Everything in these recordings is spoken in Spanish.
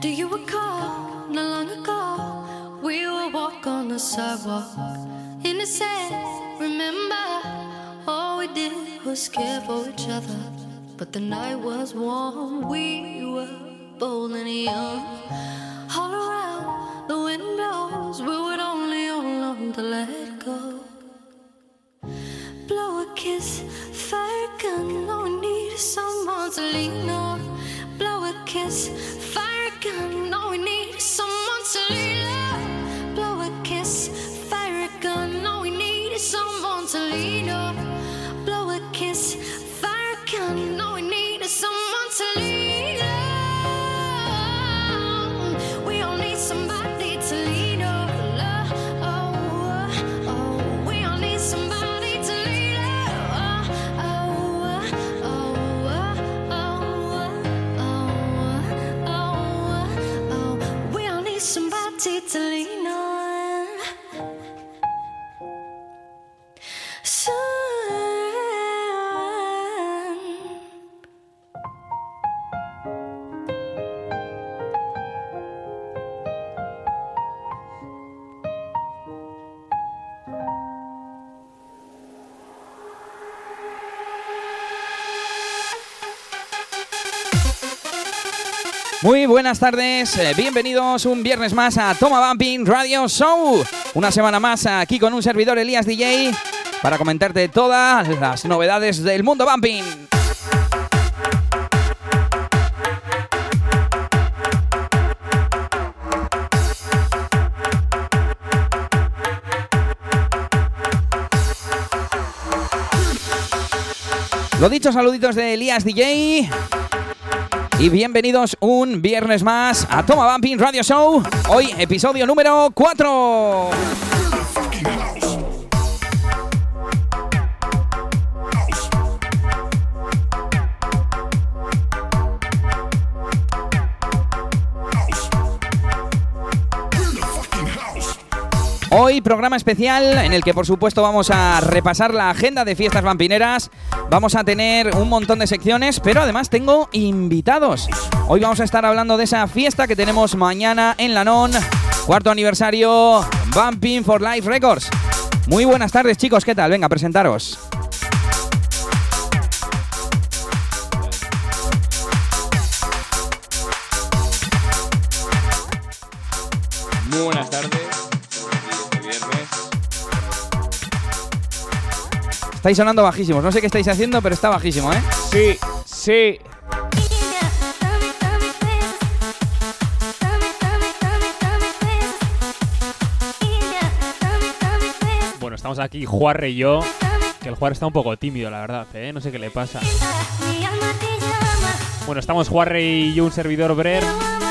Do you recall not long ago we would walk on the sidewalk innocent? Remember all we did was care for each other, but the night was warm. We were bold and young. All around the windows, we would only hold on to let go. Blow a kiss, fire gun. All we need someone to lean on. A kiss, fire gun. All we need is someone to lead on. Blow a kiss, fire gun. All we need is someone to lean on. Muy buenas tardes, eh, bienvenidos un viernes más a Toma Bumping Radio Show. Una semana más aquí con un servidor Elías DJ para comentarte todas las novedades del mundo Bumping. Lo dicho, saluditos de Elías DJ. Y bienvenidos un viernes más a Toma Bumping Radio Show. Hoy episodio número 4. Hoy programa especial en el que por supuesto vamos a repasar la agenda de fiestas vampineras. Vamos a tener un montón de secciones, pero además tengo invitados. Hoy vamos a estar hablando de esa fiesta que tenemos mañana en Lanón, cuarto aniversario Bumping for Life Records. Muy buenas tardes chicos, ¿qué tal? Venga, presentaros. Buenas tardes. Estáis sonando bajísimos, no sé qué estáis haciendo, pero está bajísimo, ¿eh? Sí, sí. Bueno, estamos aquí Juarre y yo. Que el Juarre está un poco tímido, la verdad, ¿eh? No sé qué le pasa. Bueno, estamos Juarre y yo, un servidor Brer,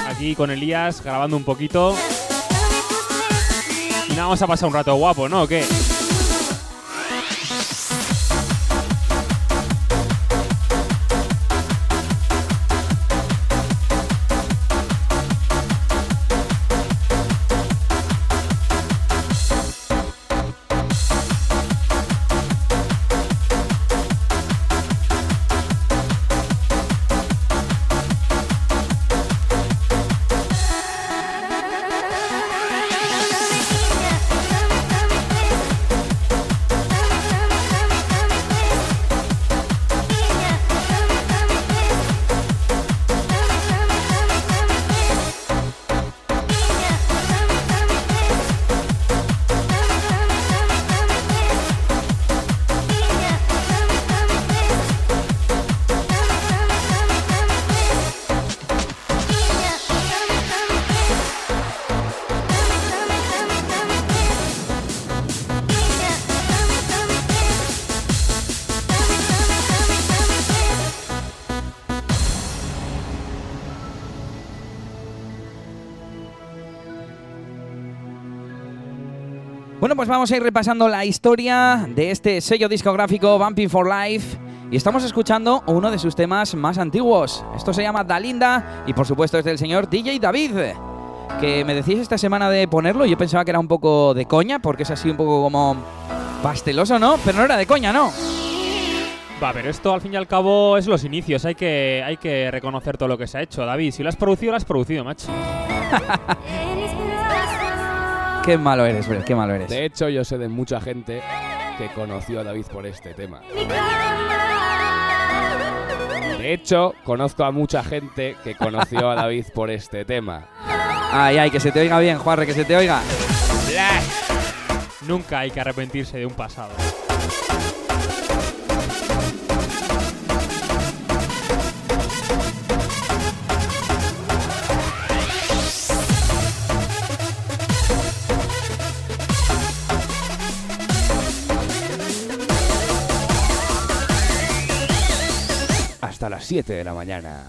aquí con Elías, grabando un poquito. Y nada, vamos a pasar un rato guapo, ¿no? ¿O qué? Vamos a ir repasando la historia de este sello discográfico Bumping for Life. Y estamos escuchando uno de sus temas más antiguos. Esto se llama Dalinda y por supuesto es del señor DJ David. Que me decís esta semana de ponerlo, yo pensaba que era un poco de coña, porque es así un poco como pasteloso, ¿no? Pero no era de coña, ¿no? Va, pero esto al fin y al cabo es los inicios. Hay que, hay que reconocer todo lo que se ha hecho. David, si lo has producido, lo has producido, macho. Qué malo eres, Brel, qué malo eres. De hecho, yo sé de mucha gente que conoció a David por este tema. De hecho, conozco a mucha gente que conoció a David por este tema. Ay, ay, que se te oiga bien, Juarre, que se te oiga. Nunca hay que arrepentirse de un pasado. Hasta las 7 de la mañana.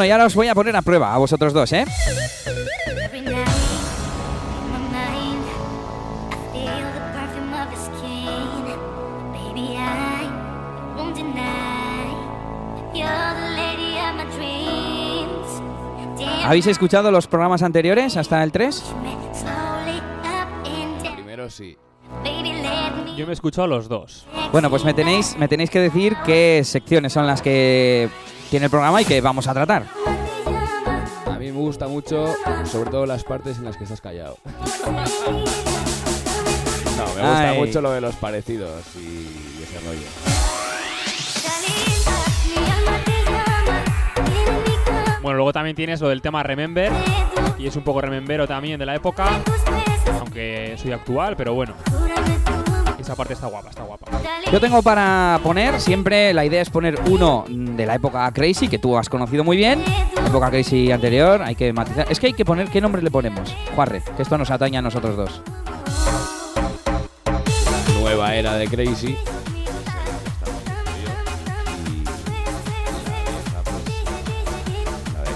Bueno, y ahora os voy a poner a prueba a vosotros dos, ¿eh? ¿Habéis escuchado los programas anteriores hasta el 3? me slowly up and down. Primero sí. Yo me he escuchado los dos. Bueno, pues me tenéis, me tenéis que decir qué secciones son las que tiene el programa y que vamos a tratar. A mí me gusta mucho, sobre todo las partes en las que estás callado. No, me gusta Ay. mucho lo de los parecidos y ese rollo. Bueno, luego también tienes lo del tema Remember. Y es un poco remembero también de la época. Aunque soy actual, pero bueno. Esa parte está guapa, está guapa. Yo tengo para poner, siempre la idea es poner uno de la época Crazy, que tú has conocido muy bien. Época Crazy anterior, hay que matizar. Es que hay que poner qué nombre le ponemos. Juarre, que esto nos atañe a nosotros dos. Nueva era de Crazy.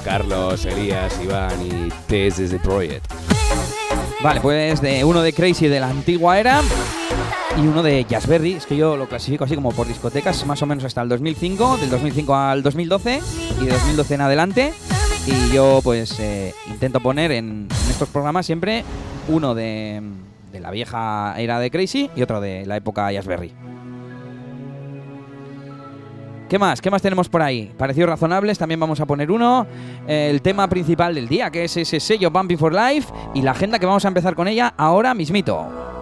Carlos, Elías, Iván y Tess is the Project. Vale, pues de uno de Crazy de la antigua era y uno de Jazzberry. Es que yo lo clasifico así como por discotecas, más o menos hasta el 2005, del 2005 al 2012 y de 2012 en adelante. Y yo pues eh, intento poner en, estos programas siempre uno de, la vieja era de Crazy y otro de la época Jazzberry. ¿Qué más? ¿Qué más tenemos por ahí? Parecidos razonables, también vamos a poner uno. El tema principal del día, que es ese sello Bumping for Life. Y la agenda que vamos a empezar con ella ahora mismito.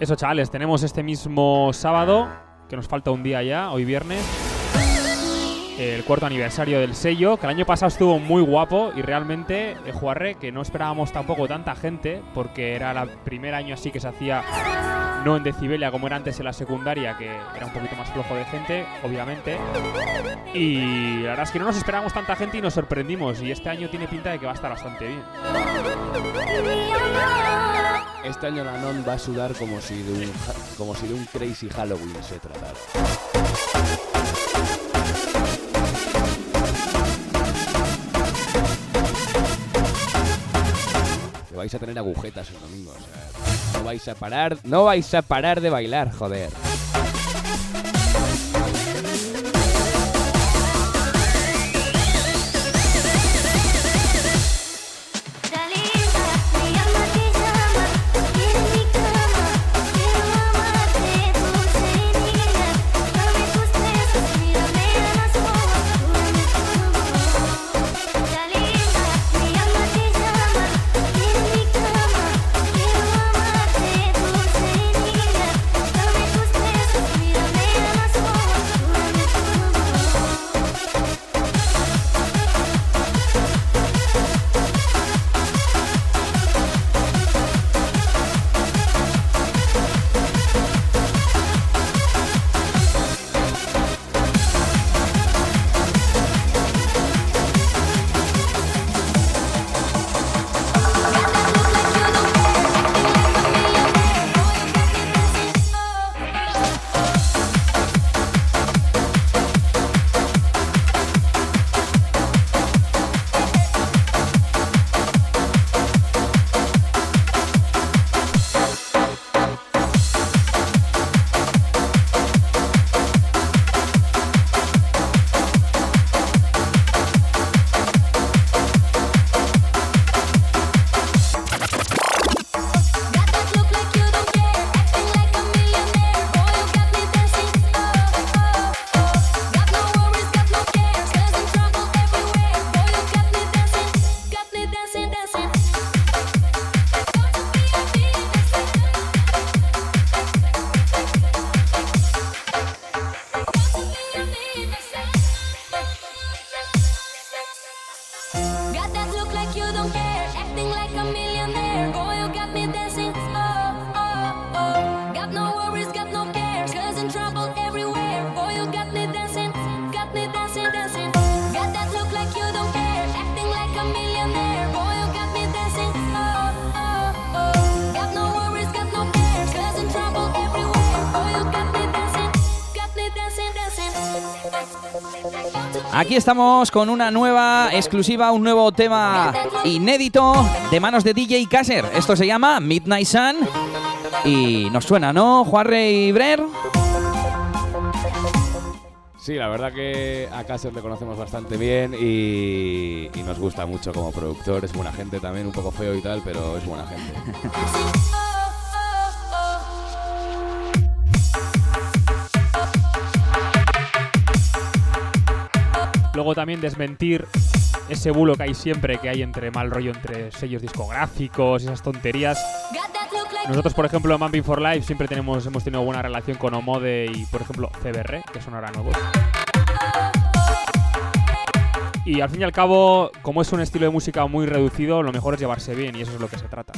Eso, chavales, tenemos este mismo sábado, que nos falta un día ya, hoy viernes, el cuarto aniversario del sello, que el año pasado estuvo muy guapo y realmente, eh, Juarre, que no esperábamos tampoco tanta gente, porque era el primer año así que se hacía no en Decibelia como era antes en la secundaria, que era un poquito más flojo de gente, obviamente. Y la verdad es que no nos esperábamos tanta gente y nos sorprendimos, y este año tiene pinta de que va a estar bastante bien. Este año la non va a sudar como si de un, como si de un Crazy Halloween se tratara. Que vais a tener agujetas el domingo, o sea, no vais a parar, no vais a parar de bailar, joder. Aquí estamos con una nueva exclusiva, un nuevo tema inédito de manos de DJ Kasser. Esto se llama Midnight Sun y nos suena, ¿no, Juarre y Brer? Sí, la verdad que a Cáceres le conocemos bastante bien y, y nos gusta mucho como productor. Es buena gente también, un poco feo y tal, pero es buena gente. Luego también desmentir ese bulo que hay siempre, que hay entre mal rollo entre sellos discográficos esas tonterías. Nosotros, por ejemplo, en Mapping for Life siempre tenemos, hemos tenido buena relación con Omode y, por ejemplo, CBR, que son ahora nuevos. Y al fin y al cabo, como es un estilo de música muy reducido, lo mejor es llevarse bien y eso es lo que se trata.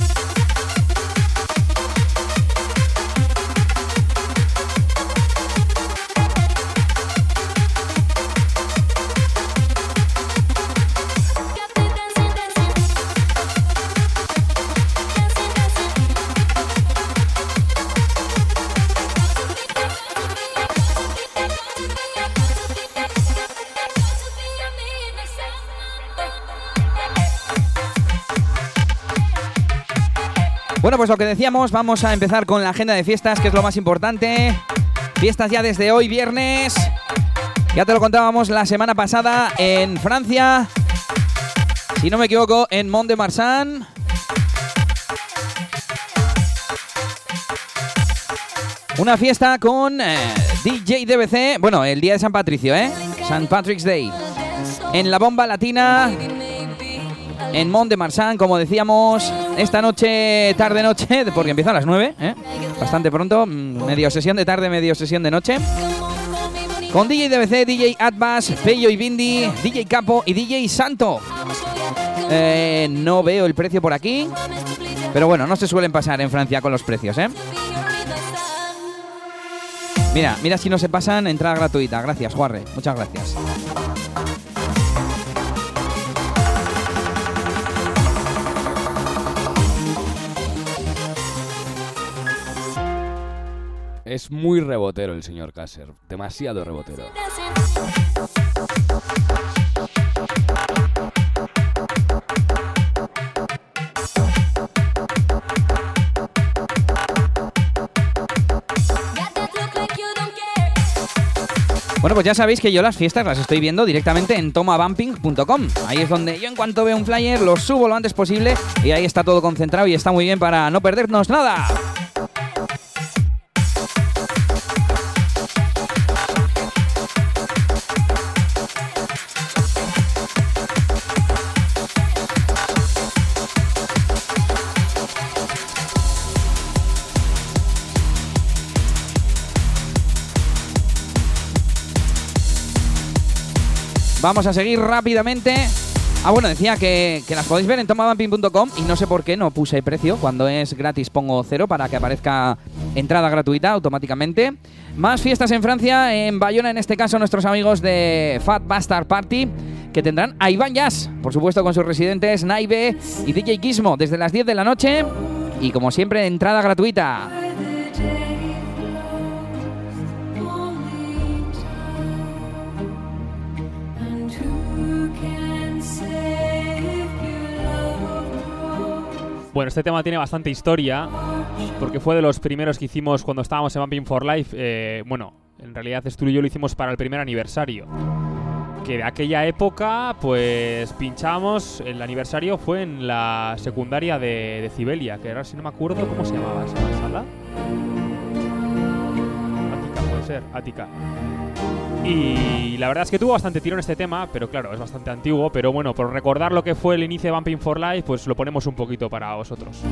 Bueno, pues lo que decíamos, vamos a empezar con la agenda de fiestas, que es lo más importante. Fiestas ya desde hoy, viernes. Ya te lo contábamos la semana pasada en Francia. Si no me equivoco, en Mont de Marsan. Una fiesta con eh, DJ DBC. Bueno, el día de San Patricio, ¿eh? St. Patrick's Day. En la bomba latina en Mont de Marsan, como decíamos, esta noche, tarde noche, porque empieza a las 9, ¿eh? bastante pronto, mm, medio sesión de tarde, medio sesión de noche. Con DJ DBC, DJ Atbas, Pello y Bindi, DJ Capo y DJ Santo. Eh, no veo el precio por aquí, pero bueno, no se suelen pasar en Francia con los precios, ¿eh? Mira, mira si no se pasan, entrada gratuita. Gracias, Juarre. Muchas gracias. Es muy rebotero el señor Cácer, demasiado rebotero. Bueno, pues ya sabéis que yo las fiestas las estoy viendo directamente en tomabumping.com. Ahí es donde yo en cuanto veo un flyer lo subo lo antes posible y ahí está todo concentrado y está muy bien para no perdernos nada. Vamos a seguir rápidamente. Ah, bueno, decía que, las podéis ver en tomabumping.com y no sé por qué no puse precio. Cuando es gratis pongo cero para que aparezca entrada gratuita automáticamente. Más fiestas en Francia, en Bayona en este caso nuestros amigos de Fat Bastard Party que tendrán a Iván Jazz, por supuesto con sus residentes Naive y DJ Gizmo desde las 10 de la noche y como siempre entrada gratuita. Bueno, este tema tiene bastante historia, porque fue de los primeros que hicimos cuando estábamos en Vamping for Life. eh, bueno, en realidad Stu y yo lo hicimos para el primer aniversario. Que de aquella época, pues pinchamos, el aniversario fue en la secundaria de, de Cibelia, que ahora si no me acuerdo cómo se llamaba esa sala. Ática, puede ser, Ática. Y la verdad es que tuvo bastante tiro en este tema, pero claro, es bastante antiguo. Pero bueno, por recordar lo que fue el inicio de Vamping for Life, pues lo ponemos un poquito para vosotros.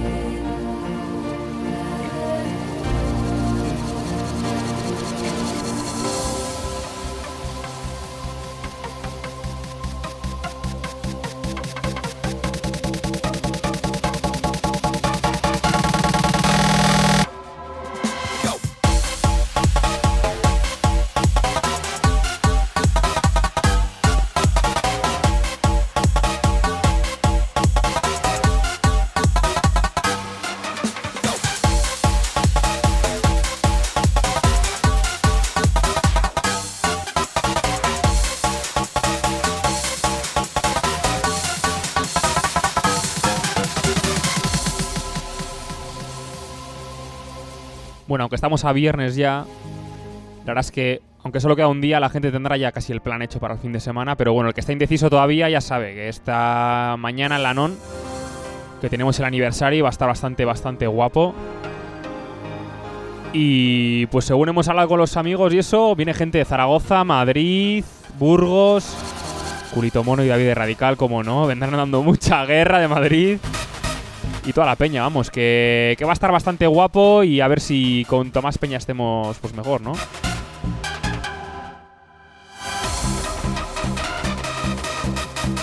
Estamos a viernes ya, la verdad es que, aunque solo queda un día, la gente tendrá ya casi el plan hecho para el fin de semana. Pero bueno, el que está indeciso todavía ya sabe que esta mañana en la NON, que tenemos el aniversario, va a estar bastante, bastante guapo. Y pues según hemos hablado con los amigos y eso, viene gente de Zaragoza, Madrid, Burgos, Culito Mono y David Radical, como no, vendrán dando mucha guerra de Madrid. Y toda la peña, vamos, que, que va a estar bastante guapo y a ver si con Tomás Peña estemos pues mejor, ¿no?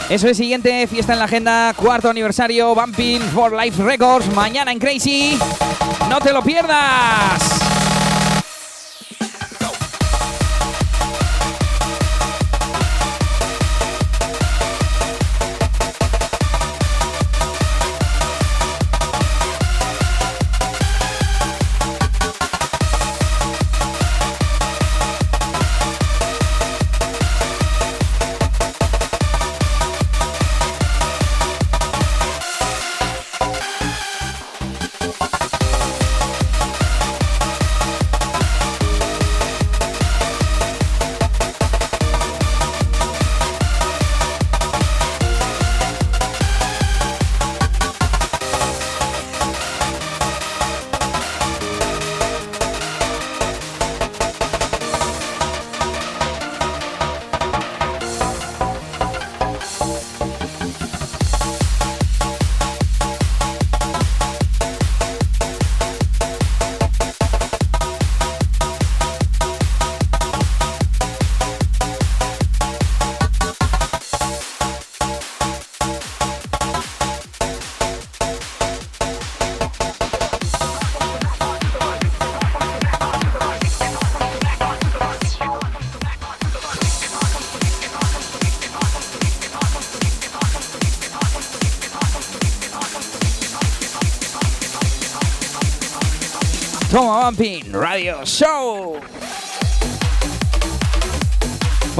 Eso es, siguiente fiesta en la agenda, cuarto aniversario, Bumping for Life Records, mañana en Crazy. ¡No te lo pierdas!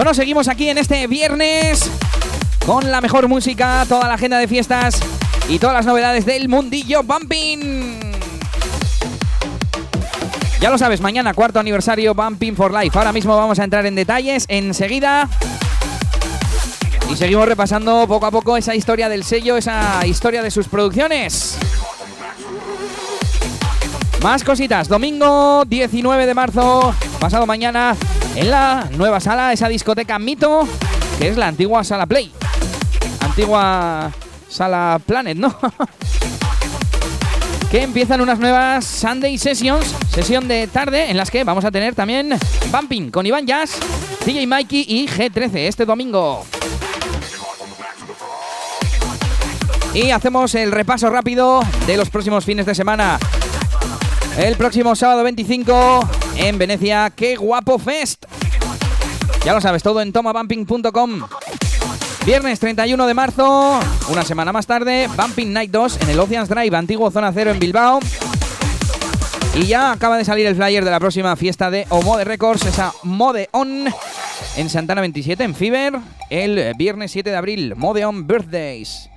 Bueno, seguimos aquí en este viernes con la mejor música, toda la agenda de fiestas y todas las novedades del mundillo Bumping. Ya lo sabes, mañana cuarto aniversario Bumping for Life. Ahora mismo vamos a entrar en detalles enseguida. Y seguimos repasando poco a poco esa historia del sello, esa historia de sus producciones. Más cositas, domingo 19 de marzo, pasado mañana, en la nueva sala, esa discoteca Mito, que es la antigua sala Play. Antigua sala Planet, ¿no? que empiezan unas nuevas Sunday Sessions, sesión de tarde, en las que vamos a tener también Bumping con Iván Jazz, DJ Mikey y G13 este domingo. Y hacemos el repaso rápido de los próximos fines de semana. El próximo sábado 25 en Venecia, ¡qué guapo fest! Ya lo sabes, todo en tomabumping.com. Viernes 31 de marzo, una semana más tarde, Bumping Night 2 en el Oceans Drive, antiguo Zona Cero en Bilbao. Y ya acaba de salir el flyer de la próxima fiesta de Omode Records, esa Mode On en Santana 27, en Fiber, el viernes 7 de abril, Mode On Birthdays.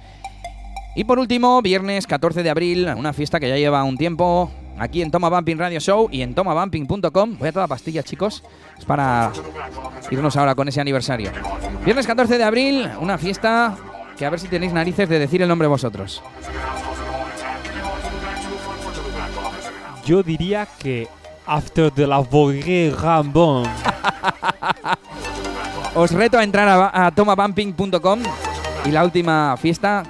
Y por último, viernes 14 de abril, una fiesta que ya lleva un tiempo, aquí en Toma Bumping Radio Show y en tomabumping.com. Voy a toda pastilla, chicos. Es para irnos ahora con ese aniversario. Viernes 14 de abril, una fiesta que a ver si tenéis narices de decir el nombre vosotros. Yo diría que After de la Vogue Rambon. Os reto a entrar a, a tomabumping.com y la última fiesta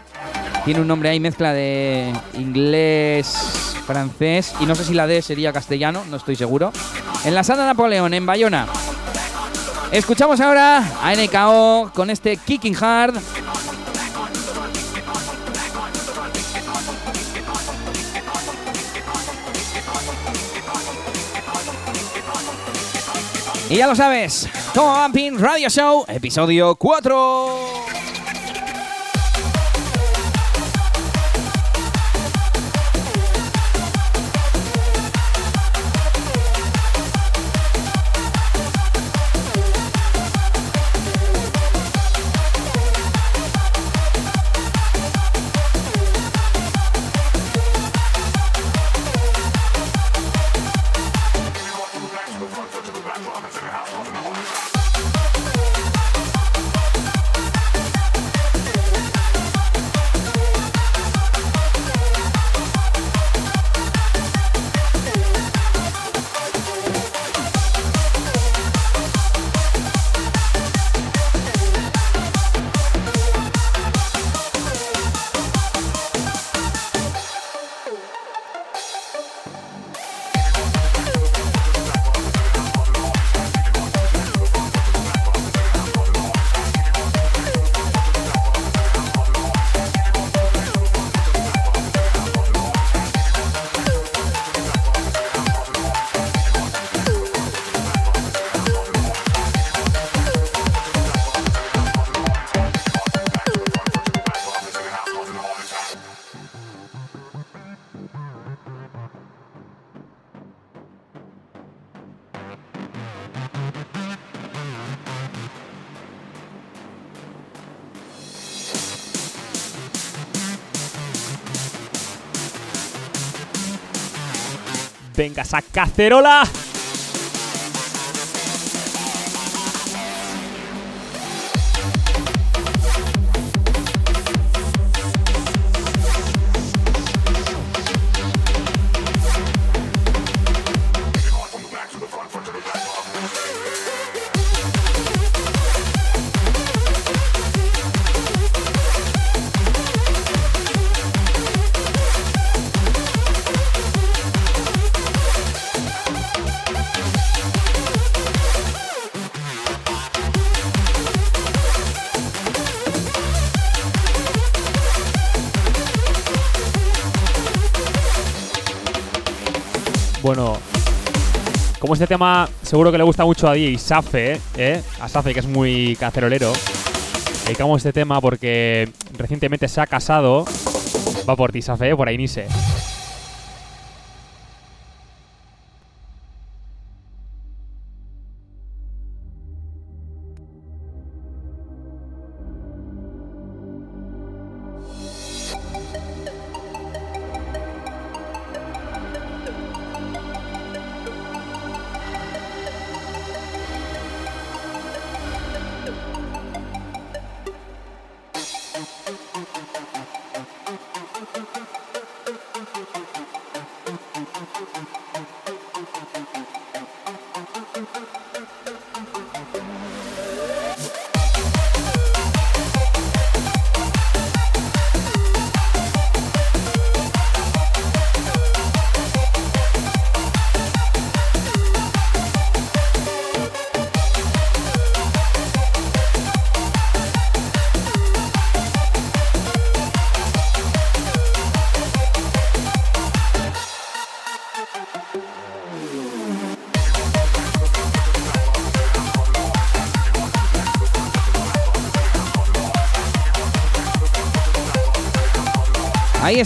tiene un nombre ahí, mezcla de inglés, francés y no sé si la D sería castellano, no estoy seguro. En la sala Napoleón, en Bayona. Escuchamos ahora a NKO con este Kicking Hard. Y ya lo sabes, Toma Bumping Radio Show, episodio 4. Esa cacerola. Bueno, como este tema seguro que le gusta mucho a DJ Safe, ¿eh? A Safe, que es muy cacerolero. Dedicamos este tema porque recientemente se ha casado. Va por ti, Safe, ¿eh? por ahí Nise.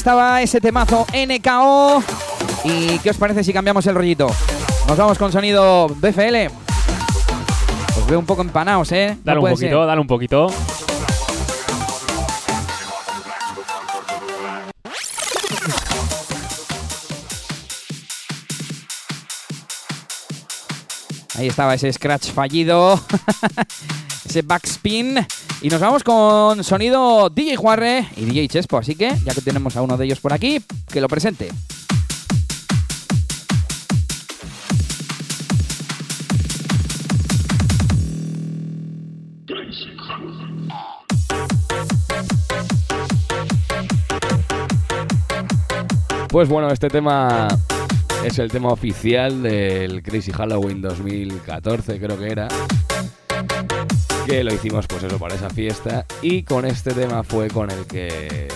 Estaba ese temazo NKO. ¿Y qué os parece si cambiamos el rollito? Nos vamos con sonido BFL. Os veo un poco empanados, ¿eh? No Dale un poquito, ser. dale un poquito. Ahí estaba ese scratch fallido. ese backspin. Y nos vamos con sonido DJ Juarre y DJ Chespo. Así que, ya que tenemos a uno de ellos por aquí, que lo presente. Pues bueno, este tema es el tema oficial del Crazy Halloween 2014, creo que era. Que lo hicimos pues eso para esa fiesta. Y con este tema fue con el que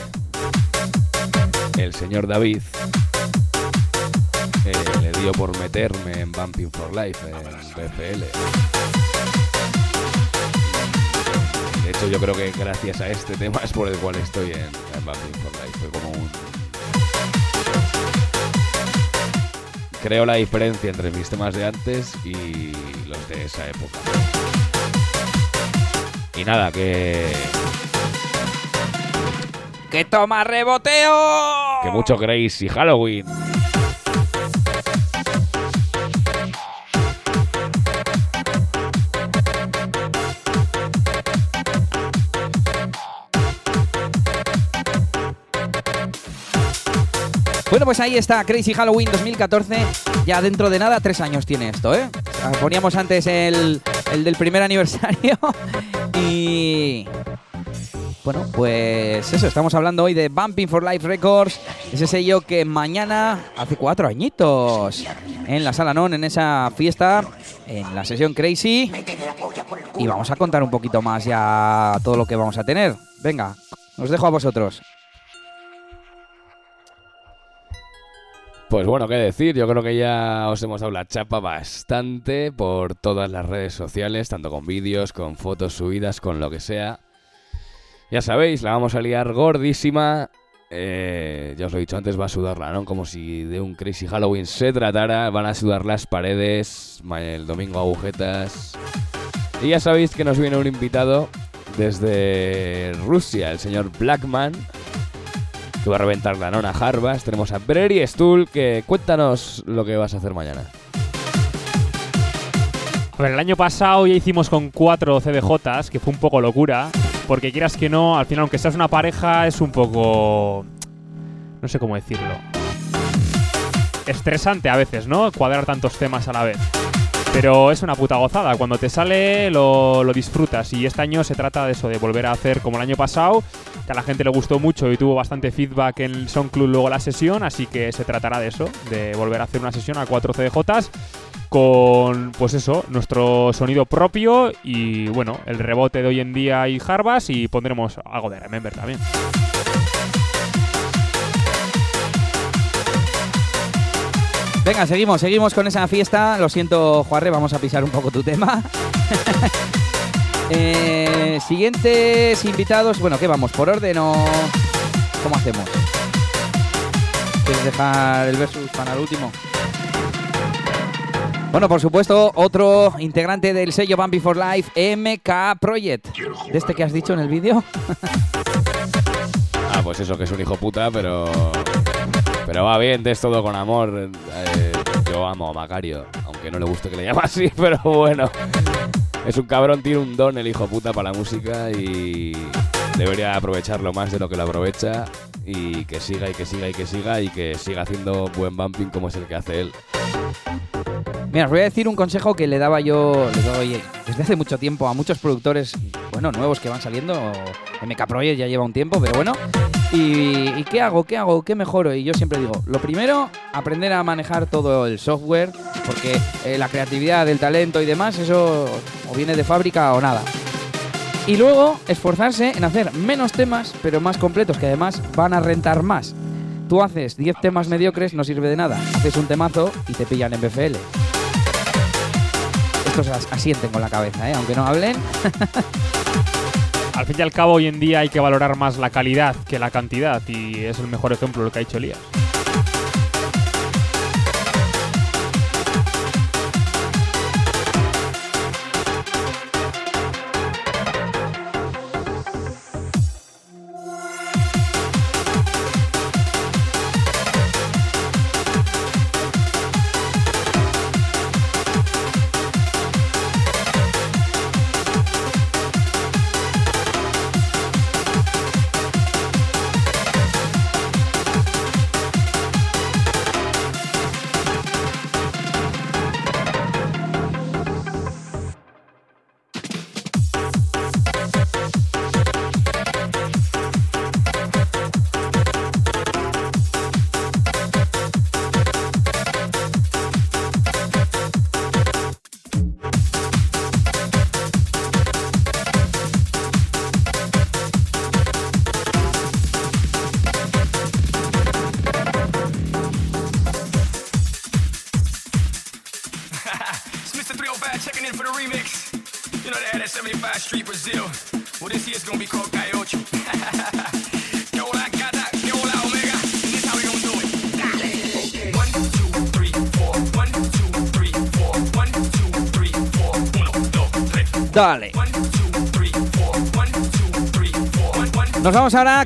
el señor David eh, le dio por meterme en Bumping for Life, en BFL. De hecho, yo creo que gracias a este tema es por el cual estoy en, en Bumping for Life. Fue como un, creo la diferencia entre mis temas de antes y los de esa época. Y nada, que, ¡Que toma reboteo! que mucho Crazy Halloween. Bueno, pues ahí está Crazy Halloween 2014. Ya dentro de nada, tres años tiene esto, ¿eh? Poníamos antes el, el del primer aniversario. Y. Bueno, pues eso, estamos hablando hoy de Bumping for Life Records, ese sello que mañana, hace cuatro añitos, en la Sala Non, en esa fiesta, en la sesión Crazy. Y vamos a contar un poquito más ya todo lo que vamos a tener. Venga, os dejo a vosotros. Pues bueno, qué decir, yo creo que ya os hemos dado la chapa bastante por todas las redes sociales, tanto con vídeos, con fotos subidas, con lo que sea. Ya sabéis, la vamos a liar gordísima. Eh, ya os lo he dicho antes, va a sudarla, ¿no? Como si de un Crazy Halloween se tratara. Van a sudar las paredes, el domingo agujetas. Y ya sabéis que nos viene un invitado desde Rusia, el señor Blackman, que va a reventar la nona Harvas. Tenemos a Breri Stull, que cuéntanos lo que vas a hacer mañana. A ver, el año pasado ya hicimos con cuatro CDJs, que fue un poco locura, porque quieras que no, al final, aunque seas una pareja, es un poco... no sé cómo decirlo. Estresante a veces, ¿no? Cuadrar tantos temas a la vez. Pero es una puta gozada. Cuando te sale, lo, lo, disfrutas. Y este año se trata de eso, de volver a hacer como el año pasado, que a la gente le gustó mucho y tuvo bastante feedback en el Club luego la sesión. Así que se tratará de eso, de volver a hacer una sesión a cuatro CDJs con, pues eso, nuestro sonido propio y, bueno, el rebote de hoy en día y Harvas y pondremos algo de Remember también. Venga, seguimos, seguimos con esa fiesta. Lo siento, Juarre, vamos a pisar un poco tu tema. eh, siguientes invitados. Bueno, ¿qué vamos? ¿Por orden o cómo hacemos? ¿Quieres dejar el versus para el último? Bueno, por supuesto, otro integrante del sello Bambi for Life, MK Project. ¿De este que has dicho en el vídeo? ah, pues eso, que es un hijo puta, pero. Pero va bien, es todo con amor. Eh, yo amo a Macario, aunque no le guste que le llame así, pero bueno. Es un cabrón, tiene un don el hijo puta para la música y debería aprovecharlo más de lo que lo aprovecha y que siga y que siga y que siga y que siga haciendo buen bumping como es el que hace él. Mira, os voy a decir un consejo que le daba yo le doy desde hace mucho tiempo a muchos productores, bueno, nuevos que van saliendo. MK Project ya lleva un tiempo, pero bueno. ¿Y, qué hago? ¿Qué hago? ¿Qué mejoro? Y yo siempre digo, lo primero, aprender a manejar todo el software, porque eh, la creatividad, el talento y demás, eso o viene de fábrica o nada. Y luego, esforzarse en hacer menos temas, pero más completos, que además van a rentar más. Tú haces 10 temas mediocres, no sirve de nada. Haces un temazo y te pillan en BFL asienten con la cabeza, ¿eh? aunque no hablen. al fin y al cabo, hoy en día hay que valorar más la calidad que la cantidad, y es el mejor ejemplo lo que ha hecho Elías.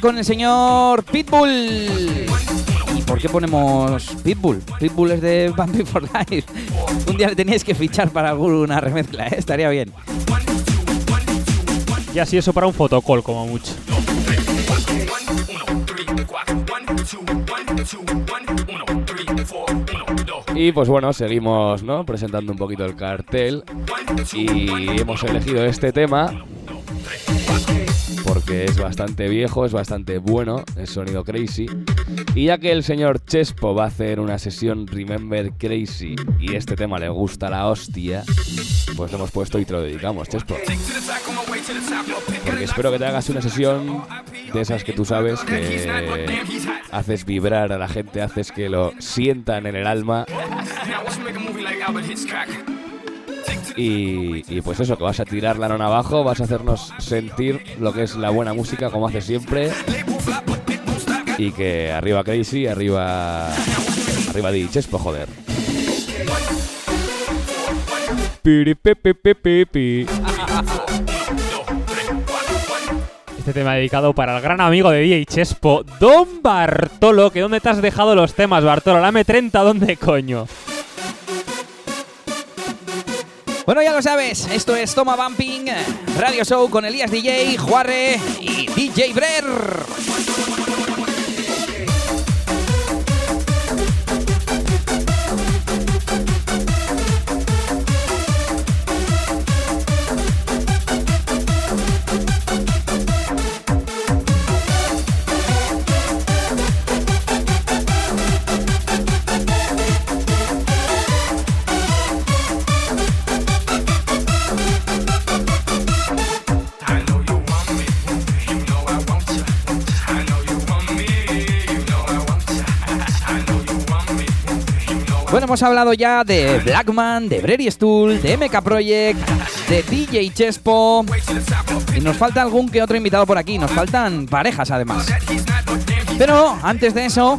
Con el señor Pitbull. ¿Y por qué ponemos Pitbull? Pitbull es de Bambi for Life. Un día le teníais que fichar para alguna remezcla, ¿eh? estaría bien. Y así eso para un fotocall como mucho. Y pues bueno, seguimos ¿no? presentando un poquito el cartel y hemos elegido este tema porque es bastante viejo, es bastante bueno, es sonido crazy. Y ya que el señor Chespo va a hacer una sesión Remember Crazy y este tema le gusta la hostia, pues lo hemos puesto y te lo dedicamos, Chespo. Porque espero que te hagas una sesión de esas que tú sabes que haces vibrar a la gente, haces que lo sientan en el alma. Y, pues eso, que vas a tirar la nona abajo, vas a hacernos sentir lo que es la buena música, como hace siempre. Y que arriba Crazy, arriba. Arriba Chespo, joder. Este tema dedicado para el gran amigo de DJ Chespo, Don Bartolo. ¿Que dónde te has dejado los temas, Bartolo? La M30, ¿dónde coño? Bueno, ya lo sabes, esto es Toma Bumping, Radio Show con Elías DJ, Juarre y DJ Brer. Bueno, hemos hablado ya de Blackman, de Brady Stool, de MK Project, de DJ Chespo. Y nos falta algún que otro invitado por aquí. Nos faltan parejas además. Pero antes de eso,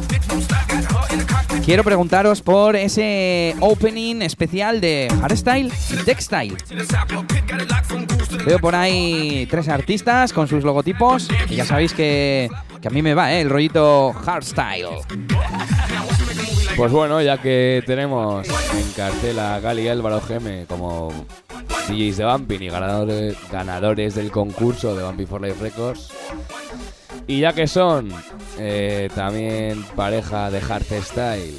quiero preguntaros por ese opening especial de Hardstyle y Textile. Veo por ahí tres artistas con sus logotipos. Y ya sabéis que, que a mí me va, ¿eh? El rollito Hardstyle. Pues bueno, ya que tenemos en cartel a Gali y Álvaro Geme como DJs de Bumping y ganadores, ganadores del concurso de Bumping for Life Records, y ya que son eh, también pareja de hardstyle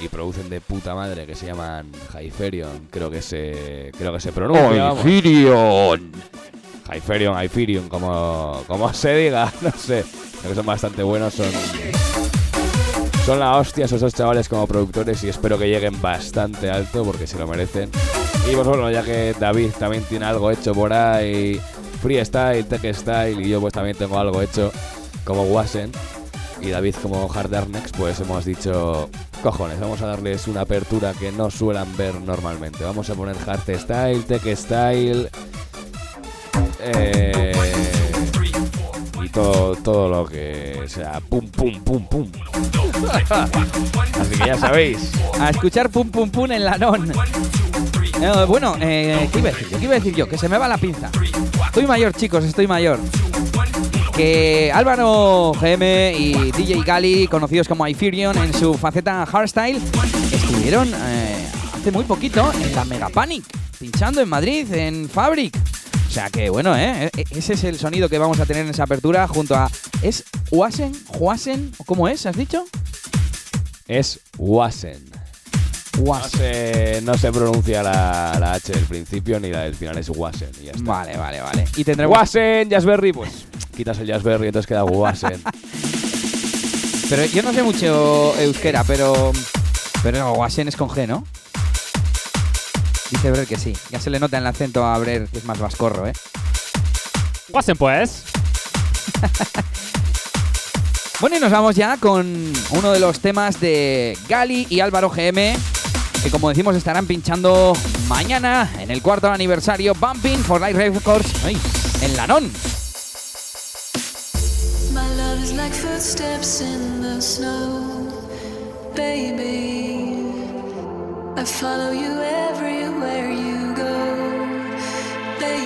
y producen de puta madre que se llaman Hyperion, creo que se creo que se pronuncia. Hyperion. Hyperion, Hyperion, como, como se diga, no sé. Creo que son bastante buenos, son. Son la hostia esos dos chavales como productores y espero que lleguen bastante alto porque se lo merecen. Y pues bueno, ya que David también tiene algo hecho por ahí, freestyle, tech style, y yo pues también tengo algo hecho como Wasen y David como Hard Darnex, pues hemos dicho, cojones, vamos a darles una apertura que no suelan ver normalmente. Vamos a poner Hard Style, Tech Style, eh, todo, todo lo que sea pum, pum, pum, pum. Así que ya sabéis. A escuchar pum pum pum en la non. Eh, bueno, eh, ¿qué iba a decir yo? ¿Qué iba a decir yo? Que se me va la pinza. Estoy mayor, chicos, estoy mayor. Que Álvaro GM y DJ Gali, conocidos como Hyperion en su faceta hardstyle, estuvieron eh, hace muy poquito en la Mega Panic, pinchando en Madrid, en Fabric. O sea que bueno, ¿eh? E- ese es el sonido que vamos a tener en esa apertura junto a... ¿Es Wasen? ¿Juasen? ¿O ¿Cómo es? ¿Has dicho? Es Wasen. No Wasen. se, no se pronuncia la, la H del principio ni la del final, es Wasen. Y ya está. Vale, vale, vale. Y tendremos... Wasen, Jazzberry, pues quitas el Jazzberry y entonces queda Wasen. Pero yo no sé mucho euskera, pero. Pero no, Wasen es con G, ¿no? Dice Brer que sí. Ya se le nota en el acento a Brer que es más vascorro, ¿eh? Pasen pues. Bueno, y nos vamos ya con uno de los temas de Gali y Álvaro GM, que como decimos estarán pinchando mañana en el cuarto aniversario Bumping for Life Records ay, en Lanón. My love is like footsteps in the snow, baby.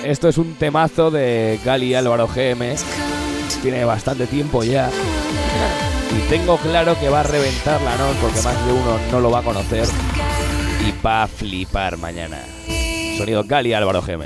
Esto es un temazo de Gali Álvaro GM. Tiene bastante tiempo ya. Y tengo claro que va a reventar la NON porque más de uno no lo va a conocer. Y va a flipar mañana. Sonido Gali Álvaro GM.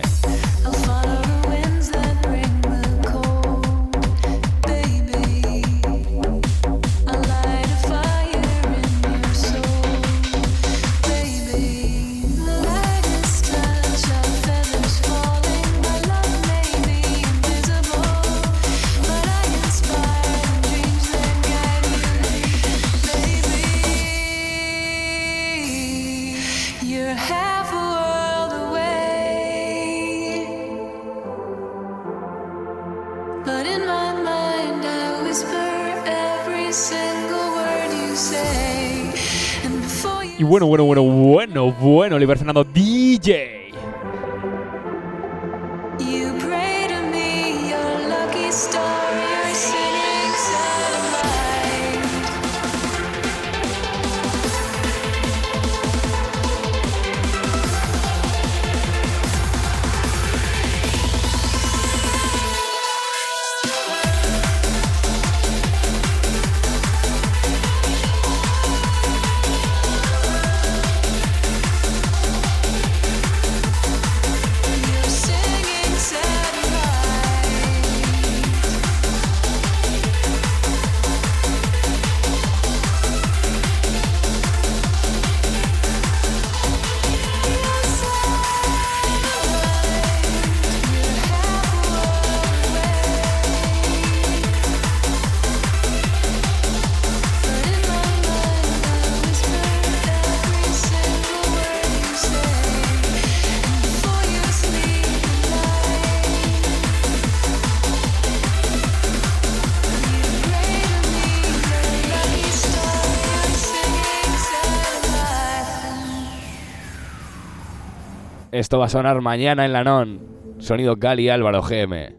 Bueno, bueno, bueno, bueno, bueno, Oliver Fernando DJ. You pray to me, your lucky star, Esto va a sonar mañana en la NON. Sonido Cali Álvaro GM.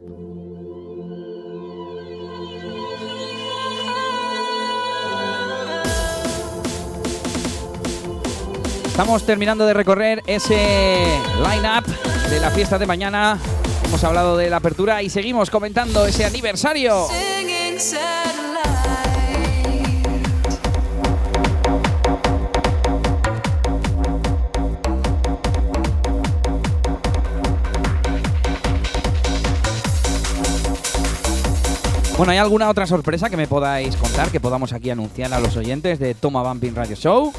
Estamos terminando de recorrer ese line-up de la fiesta de mañana. Hemos hablado de la apertura y seguimos comentando ese aniversario. Bueno, ¿hay alguna otra sorpresa que me podáis contar, que podamos aquí anunciar a los oyentes de Toma Bumping Radio Show?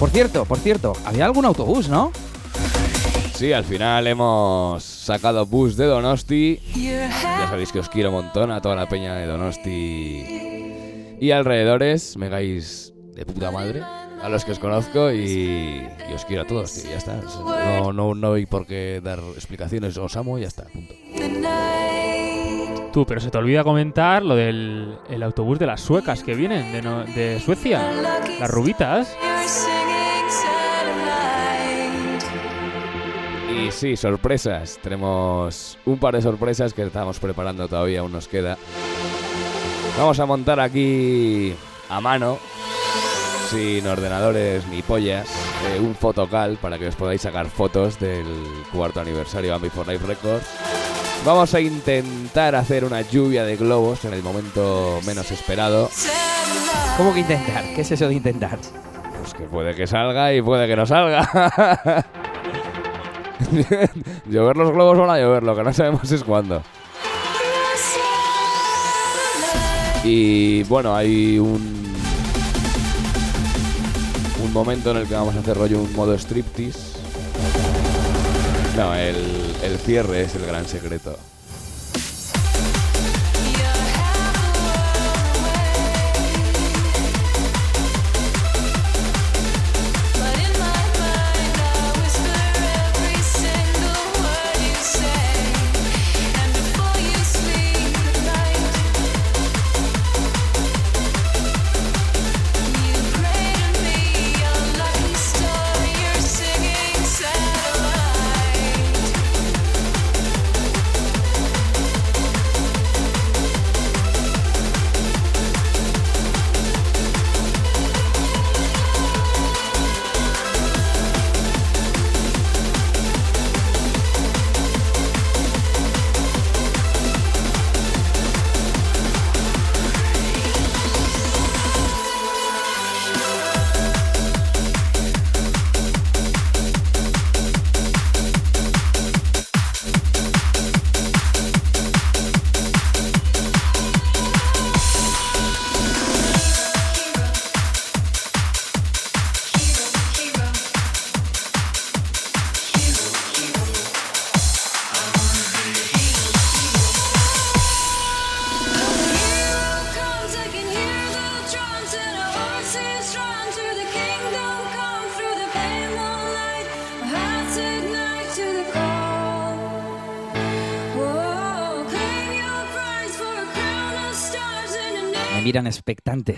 Por cierto, por cierto, había algún autobús, ¿no? Sí, al final hemos sacado bus de Donosti. Ya sabéis que os quiero un montón a toda la peña de Donosti y alrededores. Me de puta madre. A los que os conozco y, os quiero a todos. Ya está. No, no, no hay por qué dar explicaciones. Os amo y ya está. Punto. Tú, pero se te olvida comentar lo del el autobús de las suecas que vienen de, Suecia. Las rubitas. Y sí, sorpresas. Tenemos un par de sorpresas que estamos preparando todavía, aún nos queda. Vamos a montar aquí a mano, sin ordenadores ni pollas, eh, un fotocal para que os podáis sacar fotos del cuarto aniversario de Bambi for Life Records. Vamos a intentar hacer una lluvia de globos en el momento menos esperado. ¿Cómo que intentar? ¿Qué es eso de intentar? Pues que puede que salga y puede que no salga. llover los globos van a llover, lo que no sabemos es cuándo. Y bueno, hay un un momento en el que vamos a hacer rollo un modo striptease. No, el, el cierre es el gran secreto. Miran expectantes.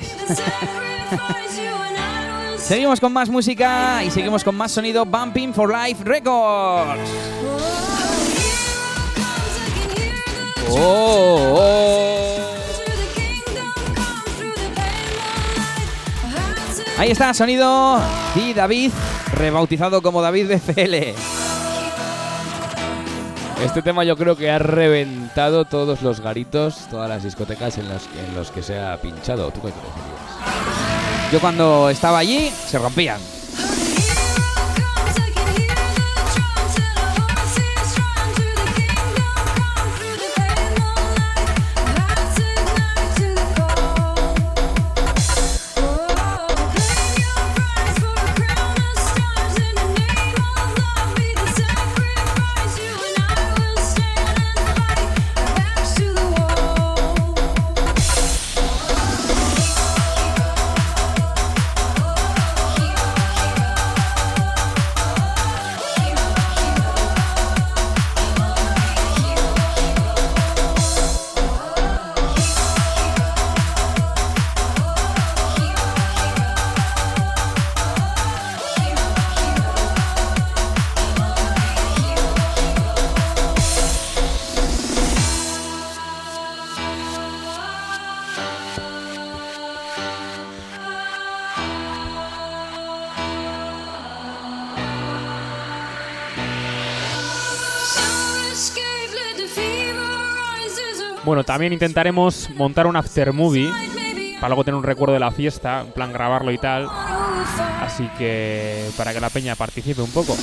Seguimos con más música y seguimos con más sonido Bumping for Life Records. Oh, oh. heart's Ahí está, sonido y David, rebautizado como David BFL. Este tema yo creo que ha reventado todos los garitos, todas las discotecas en los, en los que se ha pinchado. ¿Tú? Yo cuando estaba allí se rompían. También intentaremos montar un after movie para luego tener un recuerdo de la fiesta, en plan grabarlo y tal. Así que para que la peña participe un poco.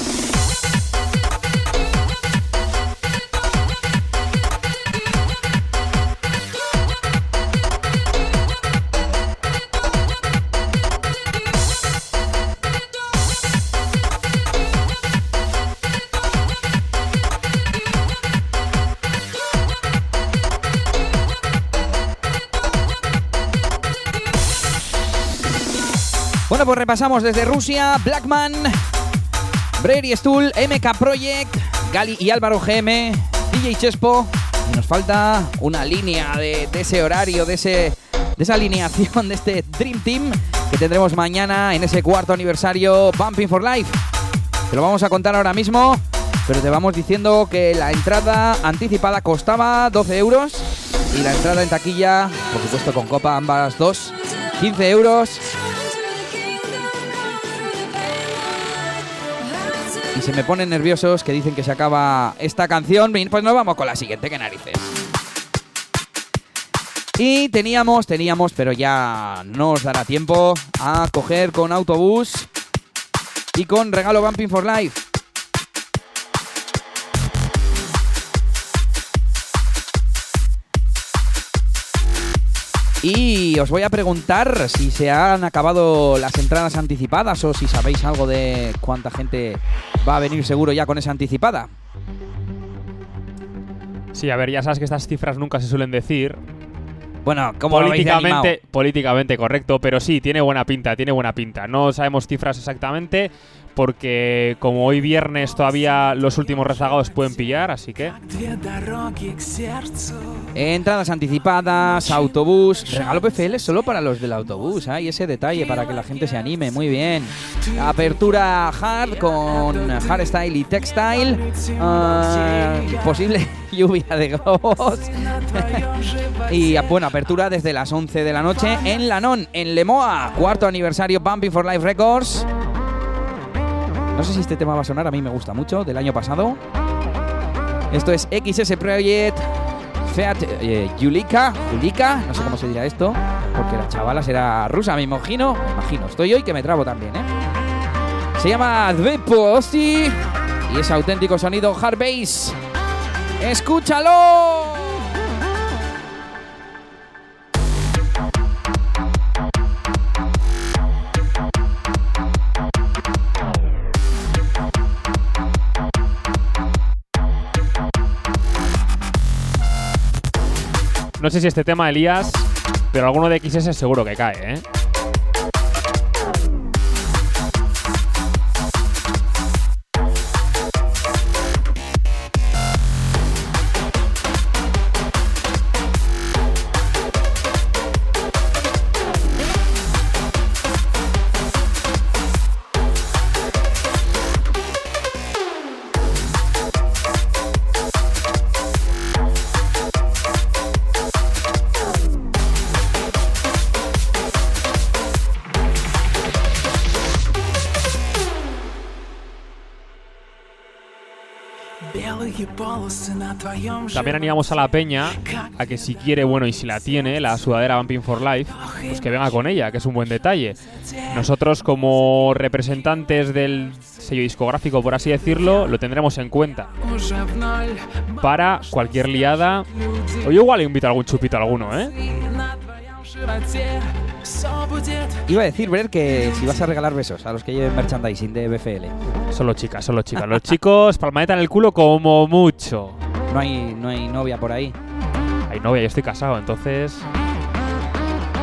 Bueno, pues repasamos desde Rusia, Blackman, Brady Stool, MK Project, Gali y Álvaro GM, DJ Chespo. Y nos falta una línea de, de ese horario, de, ese, de esa alineación de este Dream Team que tendremos mañana en ese cuarto aniversario Bumping for Life. Te lo vamos a contar ahora mismo, pero te vamos diciendo que la entrada anticipada costaba 12 euros y la entrada en taquilla, por supuesto con copa ambas dos, 15 euros. Y se me ponen nerviosos que dicen que se acaba esta canción, pues nos vamos con la siguiente, que narices. Y teníamos, teníamos, pero ya no os dará tiempo a coger con autobús y con regalo Bumping for Life. Y os voy a preguntar si se han acabado las entradas anticipadas o si sabéis algo de cuánta gente va a venir seguro ya con esa anticipada. Sí, a ver, ya sabes que estas cifras nunca se suelen decir. Bueno, como políticamente, políticamente correcto, pero sí, tiene buena pinta, tiene buena pinta. No sabemos cifras exactamente, porque como hoy viernes todavía los últimos rezagados pueden pillar, así que... Entradas anticipadas, autobús, regalo PFL solo para los del autobús, hay ese detalle para que la gente se anime, muy bien. Apertura hard con hardstyle y textile, ah, posible lluvia de globos. y bueno, apertura desde las 11 de la noche en Lanón, en Lemoa, cuarto aniversario Bumping for Life Records. No sé si este tema va a sonar, a mí me gusta mucho, del año pasado. Esto es XS Project Fiat eh, Yulika, no sé cómo se dirá esto, porque la chavala será rusa, me imagino. Me imagino, estoy hoy que me trabo también, ¿eh? Se llama Dveposti y es auténtico sonido hard bass. ¡Escúchalo! No sé si este tema, Elías, pero alguno de XS seguro que cae, ¿eh? También animamos a la peña a que si quiere, bueno, y si la tiene, la sudadera Bumping for Life, pues que venga con ella, que es un buen detalle. Nosotros como representantes del sello discográfico, por así decirlo, lo tendremos en cuenta. Para cualquier liada. O yo igual invito a algún chupito alguno, ¿eh? Iba a decir, Brer, que si vas a regalar besos a los que lleven merchandising de BFL. Solo chicas, solo chicas. Los chicos, palmadeta en el culo como mucho. No hay, no hay novia por ahí. Hay novia, yo estoy casado, entonces.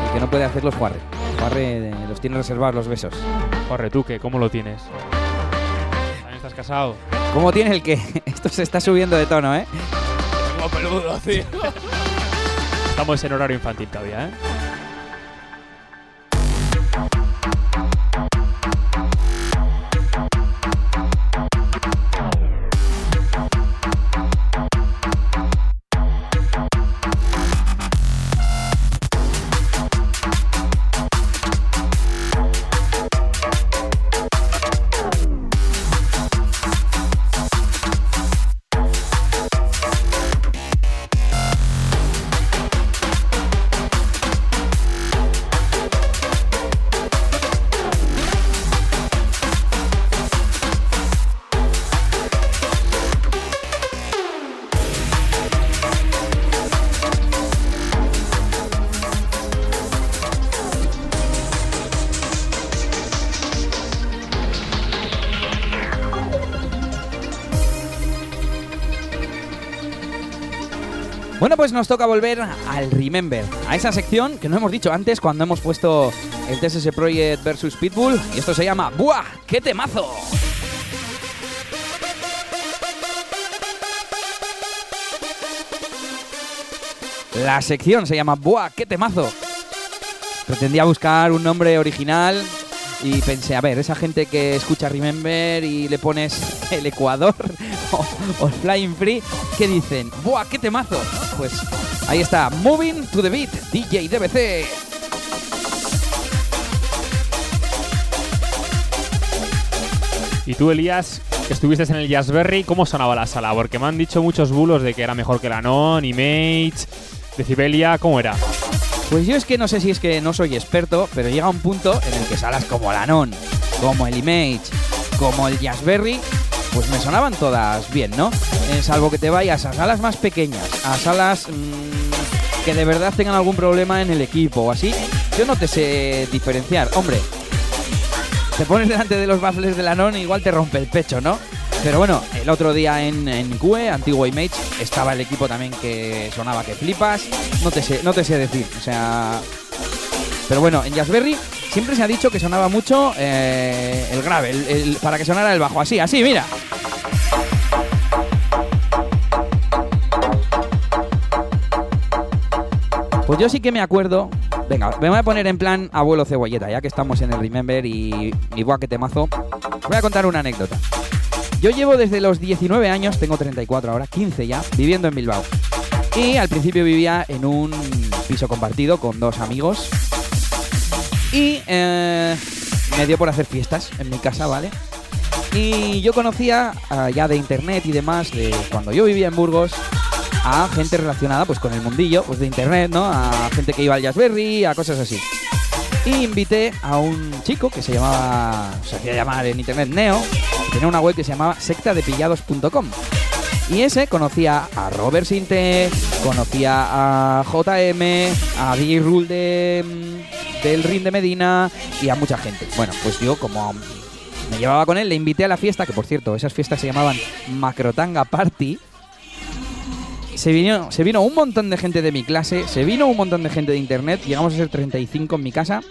El que no puede hacer los Juarre. Juarre eh, los tiene reservados los besos. Juarre, ¿tú qué? ¿Cómo lo tienes? ¿También estás casado? ¿Cómo tiene el que? Esto se está subiendo de tono, ¿eh? Tengo peludo, tío. Estamos en horario infantil todavía, ¿eh? Nos toca volver al Remember, a esa sección que no hemos dicho antes cuando hemos puesto el TSS Project versus Pitbull. Y esto se llama ¡Buah! ¡Qué temazo! La sección se llama ¡Buah! ¡Qué temazo! Pretendía buscar un nombre original y pensé, a ver, esa gente que escucha Remember y le pones el Ecuador o, Flying Free, ¿qué dicen? ¡Buah, qué temazo! Pues ahí está, Moving to the Beat, DJ DBC. Y tú, Elías, que estuviste en el Jazzberry, ¿cómo sonaba la sala? Porque me han dicho muchos bulos de que era mejor que la Non, Image, Decibelia, ¿cómo era? Pues yo es que no sé si es que no soy experto, pero llega un punto en el que salas como la Non, como el Image, como el Jazzberry, pues me sonaban todas bien, ¿no? Eh, salvo que te vayas a salas más pequeñas, a salas mmm, que de verdad tengan algún problema en el equipo o así, yo no te sé diferenciar. Hombre, te pones delante de los baffles de la Non y igual te rompe el pecho, ¿no? Pero bueno, el otro día en, en QE, antiguo Image, estaba el equipo también que sonaba que flipas. No te sé, no te sé decir, o sea. Pero bueno, en Jazzberry siempre se ha dicho que sonaba mucho eh, el grave, para que sonara el bajo. Así, así, mira. Pues yo sí que me acuerdo. Venga, me voy a poner en plan abuelo cebolleta, ya que estamos en el Remember y, y buah, que temazo. Voy a contar una anécdota. Yo llevo desde los 19 años, tengo 34 ahora, 15 ya, viviendo en Bilbao. Y al principio vivía en un piso compartido con dos amigos. Y eh, me dio por hacer fiestas en mi casa, ¿vale? Y yo conocía uh, ya de internet y demás, de cuando yo vivía en Burgos, a gente relacionada pues con el mundillo pues de internet, ¿no? A gente que iba al Jazzberry, a cosas así. Y invité a un chico que se llamaba, se hacía llamar en internet Neo, tenía una web que se llamaba sectadepillados.com. Y ese conocía a Robert Sinte, conocía a JM, a DJ Rule de, del Ring de Medina y a mucha gente. Bueno, pues yo como me llevaba con él, le invité a la fiesta, que por cierto, esas fiestas se llamaban Macrotanga Party. Se vino, se vino un montón de gente de mi clase, se vino un montón de gente de internet, llegamos a ser 35 en mi casa.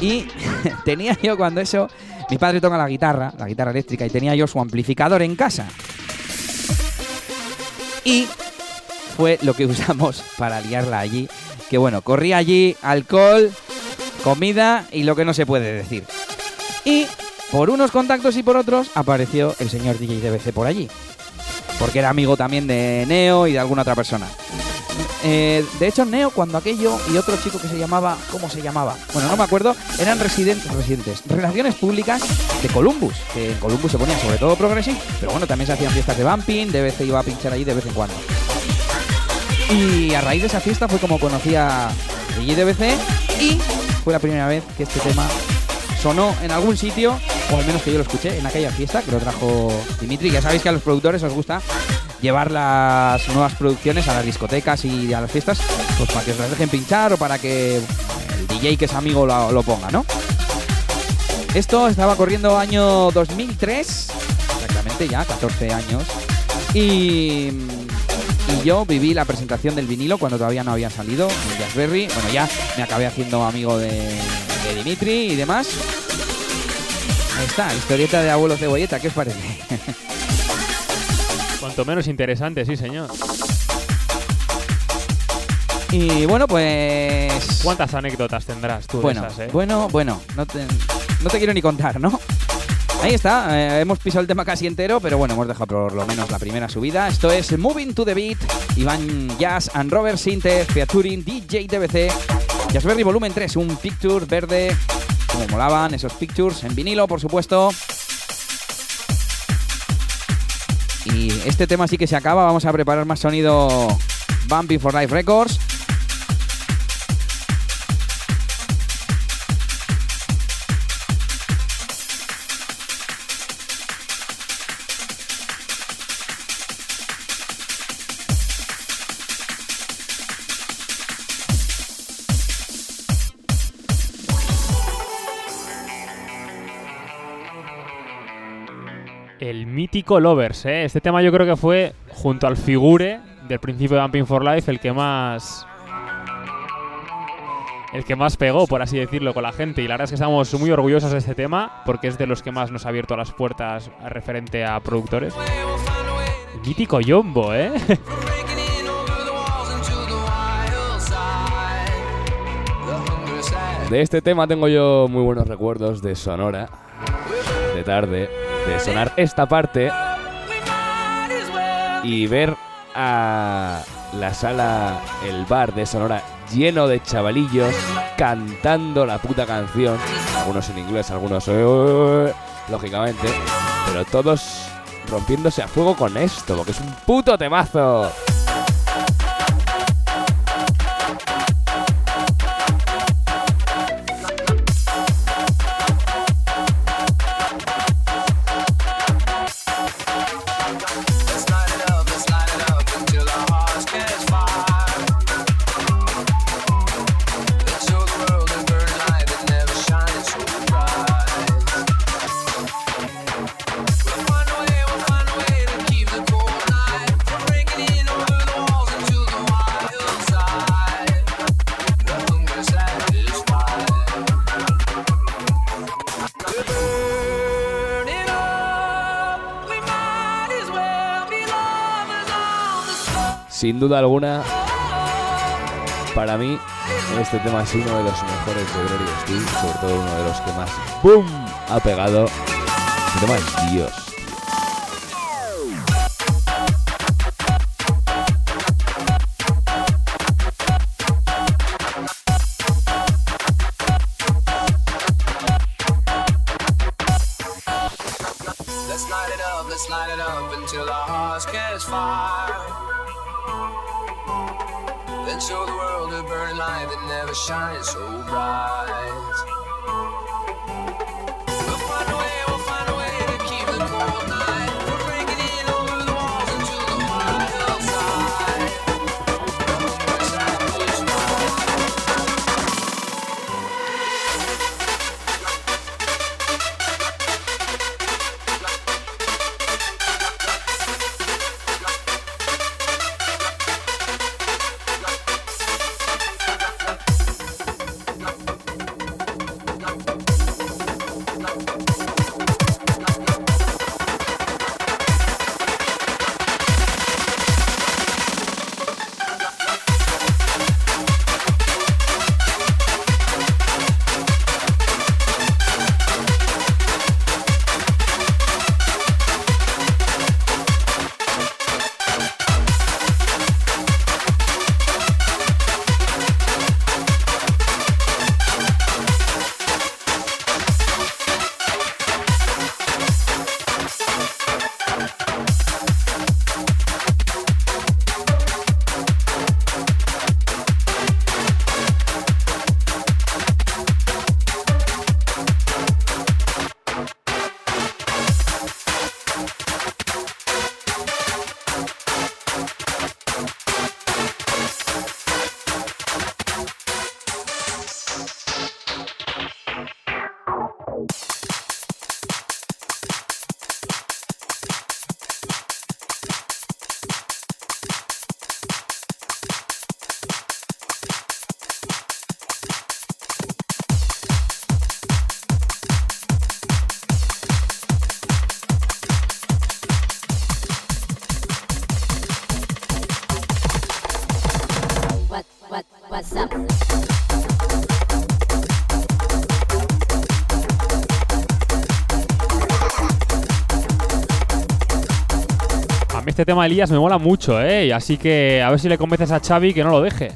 Y tenía yo cuando eso, mi padre toca la guitarra, la guitarra eléctrica, y tenía yo su amplificador en casa. Y fue lo que usamos para liarla allí. Que bueno, corría allí alcohol, comida y lo que no se puede decir. Y por unos contactos y por otros apareció el señor DJ DBC por allí. Porque era amigo también de Neo y de alguna otra persona. Eh, de hecho, Neo, cuando aquello y otro chico que se llamaba. ¿Cómo se llamaba? Bueno, no me acuerdo. Eran residentes, residentes. Relaciones públicas de Columbus. Que en Columbus se ponía sobre todo Progressive. Pero bueno, también se hacían fiestas de bumping. DBC iba a pinchar allí de vez en cuando. Y a raíz de esa fiesta fue como conocí a DJ DBC. Y fue la primera vez que este tema sonó en algún sitio, o al menos que yo lo escuché en aquella fiesta que lo trajo Dimitri. Ya sabéis que a los productores os gusta llevar las nuevas producciones a las discotecas y a las fiestas, pues para que os las dejen pinchar o para que el DJ que es amigo lo, lo ponga, ¿no? Esto estaba corriendo año 2003, exactamente ya, 14 años. Y, y yo viví la presentación del vinilo cuando todavía no había salido, el Jazzberry. Bueno, ya me acabé haciendo amigo de, de Dimitri y demás. Ahí está, historieta de abuelo cebolleta, ¿qué os parece? Cuanto menos interesante, sí, señor. y bueno, pues. ¿Cuántas anécdotas tendrás tú Bueno, de esas, eh? bueno, bueno, no te, no te quiero ni contar, ¿no? Ahí está, eh, hemos pisado el tema casi entero, pero bueno, hemos dejado por lo menos la primera subida. Esto es Moving to the Beat, Iván Jazz and Robert Sinte, featuring DJ DBC, Jazzberry Volumen 3, un picture verde, como molaban esos pictures, en vinilo, por supuesto. Y este tema sí que se acaba, vamos a preparar más sonido Bumpy for Life Records. Mítico Lovers, ¿eh? Este tema yo creo que fue, junto al Figure, del principio de Bumping for Life, el que más. El que más pegó, por así decirlo, con la gente. Y la verdad es que estamos muy orgullosos de este tema, porque es de los que más nos ha abierto las puertas referente a productores. El mítico Yombo, ¿eh? De este tema tengo yo muy buenos recuerdos de Sonora, de tarde, de sonar esta parte y ver a la sala, el bar de Sonora lleno de chavalillos cantando la puta canción, algunos en inglés, algunos eh, lógicamente, pero todos rompiéndose a fuego con esto, porque es un puto temazo. Sin duda alguna, para mí, este tema es uno de los mejores de Gloria Steel, sobre todo uno de los que más ¡boom! ha pegado. Este tema es Dios. Let's light it up, until our hearts catch fire. Light that never shines so bright. Este tema de Elías me mola mucho, ¿eh? Así que a ver si le convences a Xavi que no lo deje.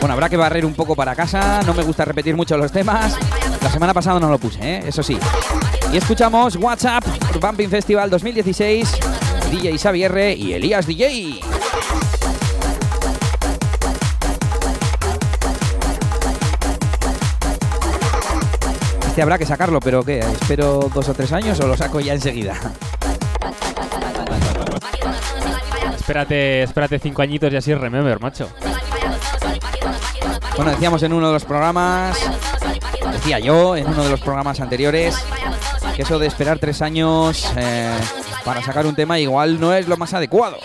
Bueno, habrá que barrer un poco para casa. No me gusta repetir mucho los temas. La semana pasada no lo puse, ¿eh? eso sí. Y escuchamos WhatsApp Bumping Festival 2016. DJ Xavier y Elías DJ. Este habrá que sacarlo, pero ¿qué? ¿Espero dos o tres años o lo saco ya enseguida? Espérate, espérate cinco añitos y así remember, macho. Bueno, decíamos en uno de los programas, decía yo en uno de los programas anteriores, que eso de esperar tres años eh, para sacar un tema igual no es lo más adecuado.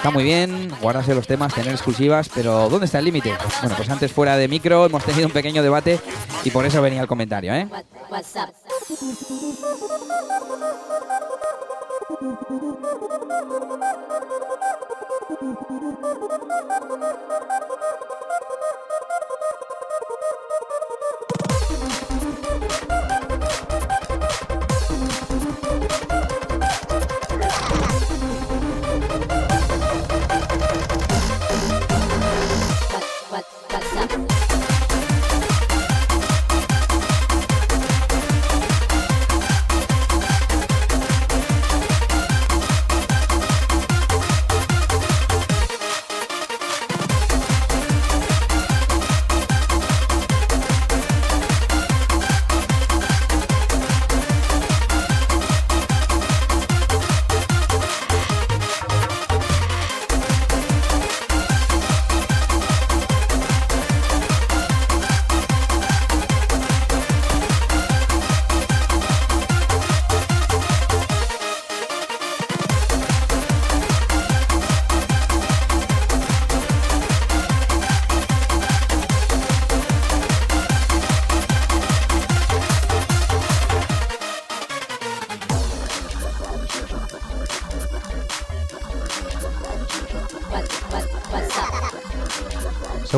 Está muy bien guardarse los temas, tener exclusivas, pero ¿dónde está el límite? Bueno, pues antes fuera de micro hemos tenido un pequeño debate y por eso venía el comentario, ¿eh?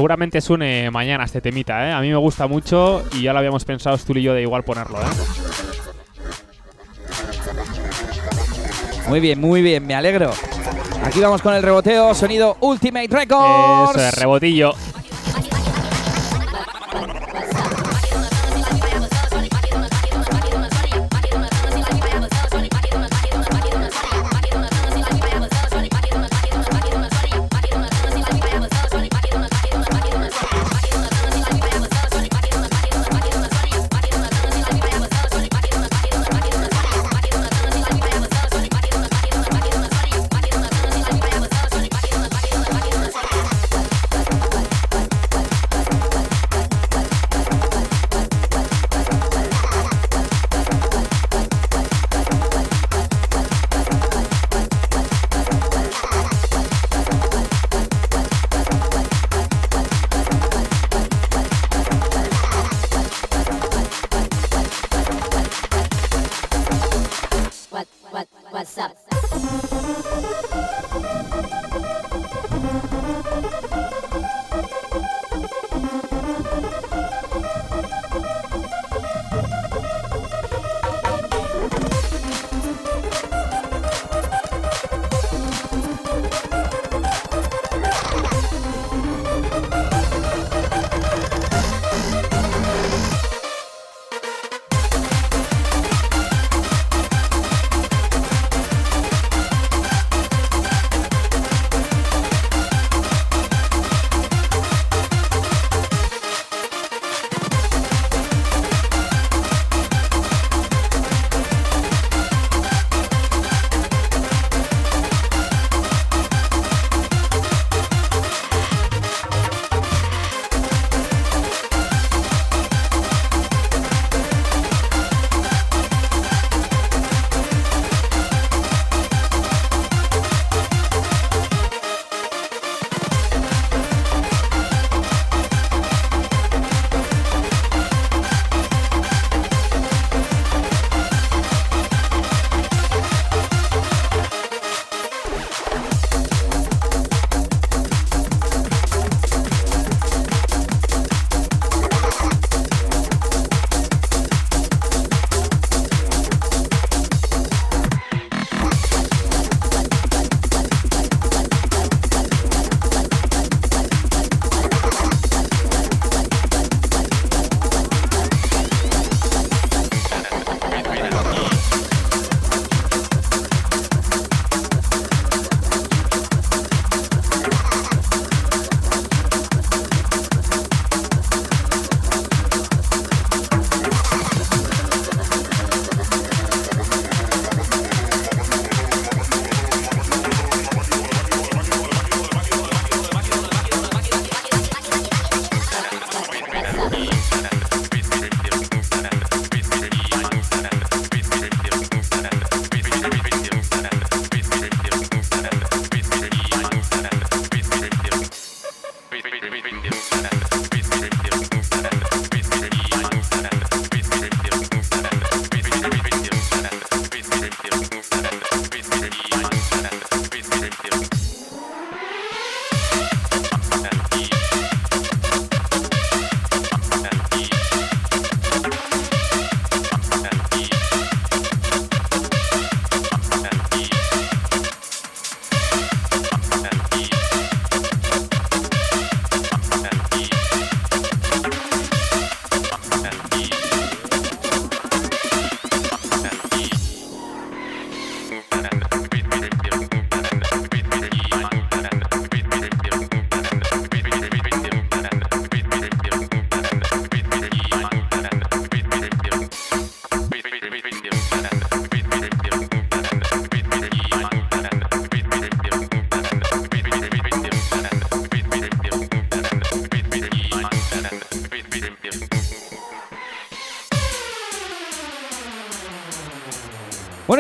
Seguramente suene mañana este temita, ¿eh? A mí me gusta mucho y ya lo habíamos pensado Stul y yo de igual ponerlo, ¿eh? Muy bien, muy bien, me alegro. Aquí vamos con el reboteo, sonido Ultimate Records. Eso es, rebotillo.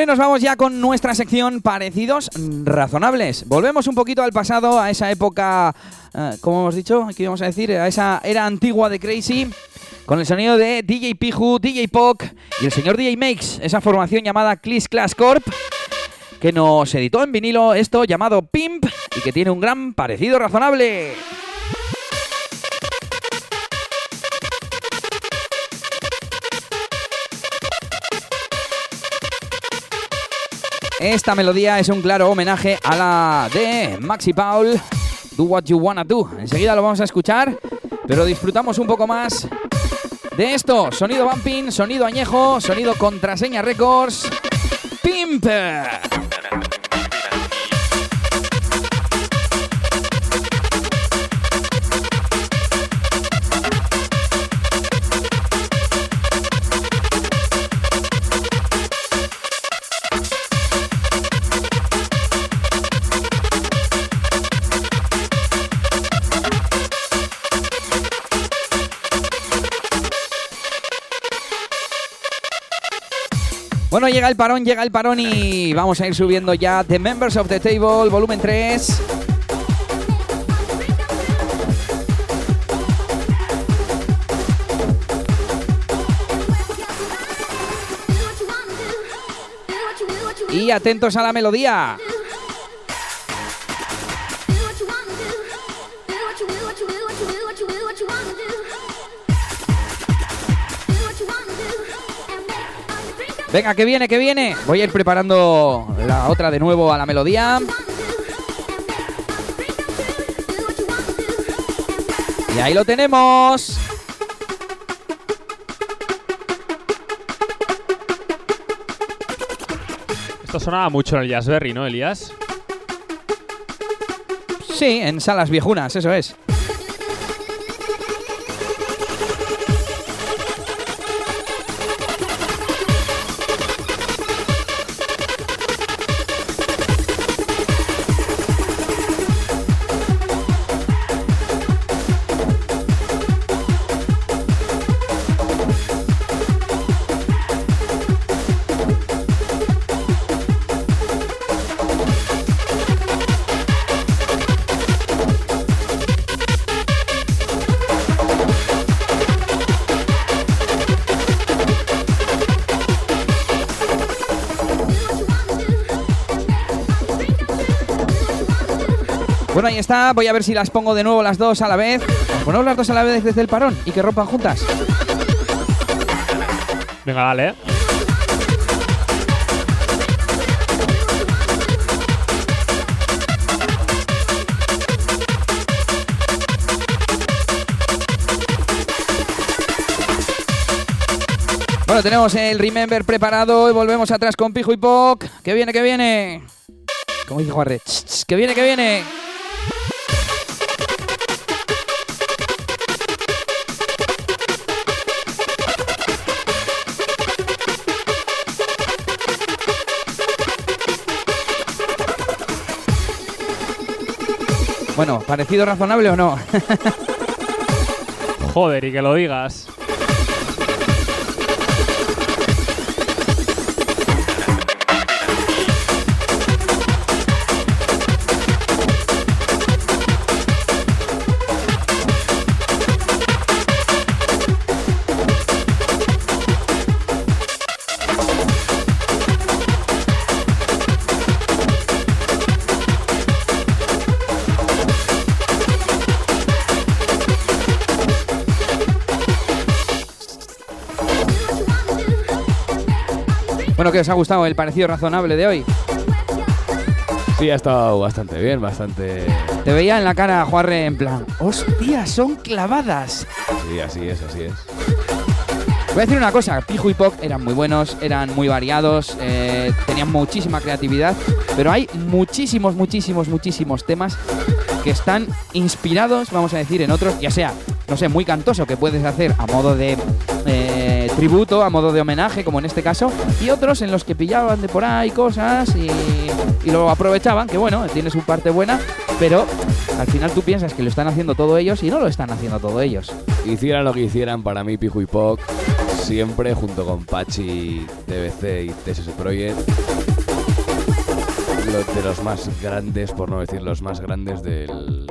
Y nos vamos ya con nuestra sección parecidos razonables. Volvemos un poquito al pasado, a esa época, eh, como hemos dicho, aquí vamos a decir, a esa era antigua de Crazy, con el sonido de DJ Piju, DJ Poc y el señor DJ Makes, esa formación llamada Clis Class Corp, que nos editó en vinilo esto llamado Pimp y que tiene un gran parecido razonable. Esta melodía es un claro homenaje a la de Maxi Paul, Do What You Wanna Do. Enseguida lo vamos a escuchar, pero disfrutamos un poco más de esto. Sonido bumping, sonido añejo, sonido contraseña records. Pimp. Bueno, llega el parón, llega el parón y vamos a ir subiendo ya The Members of the Table, volumen 3. Y atentos a la melodía. Venga, que viene, que viene. Voy a ir preparando la otra de nuevo a la melodía. Y ahí lo tenemos. Esto sonaba mucho en el Jazzberry, ¿no, Elías? Sí, en salas viejunas, eso es. Bueno, ahí está. Voy a ver si las pongo de nuevo las dos a la vez. Ponemos las dos a la vez desde el parón y que rompan juntas. Venga, dale. Bueno, tenemos el Remember preparado y volvemos atrás con Pijo y Poc. Que viene, que viene. Como dice Juarre, que viene, que viene. Bueno, ¿parecido razonable o no? Joder, y que lo digas. Bueno, ¿qué os ha gustado el parecido razonable de hoy? Sí, ha estado bastante bien, bastante... Te veía en la cara, Juarre, en plan, ¡hostia, son clavadas! Sí, así es, así es. Voy a decir una cosa, Pijo y Pop eran muy buenos, eran muy variados, eh, tenían muchísima creatividad, pero hay muchísimos, muchísimos, muchísimos temas que están inspirados, vamos a decir, en otros, ya sea, no sé, muy cantoso que puedes hacer a modo de eh, tributo, a modo de homenaje, como en este caso, y otros en los que pillaban de por ahí cosas y, y lo aprovechaban, que bueno, tiene su parte buena, pero al final tú piensas que lo están haciendo todos ellos y no lo están haciendo todos ellos. Hicieran lo que hicieran, para mí Pijo y Poc siempre junto con Pachi, DBC y TSS Project. De los más grandes, por no decir los más grandes del,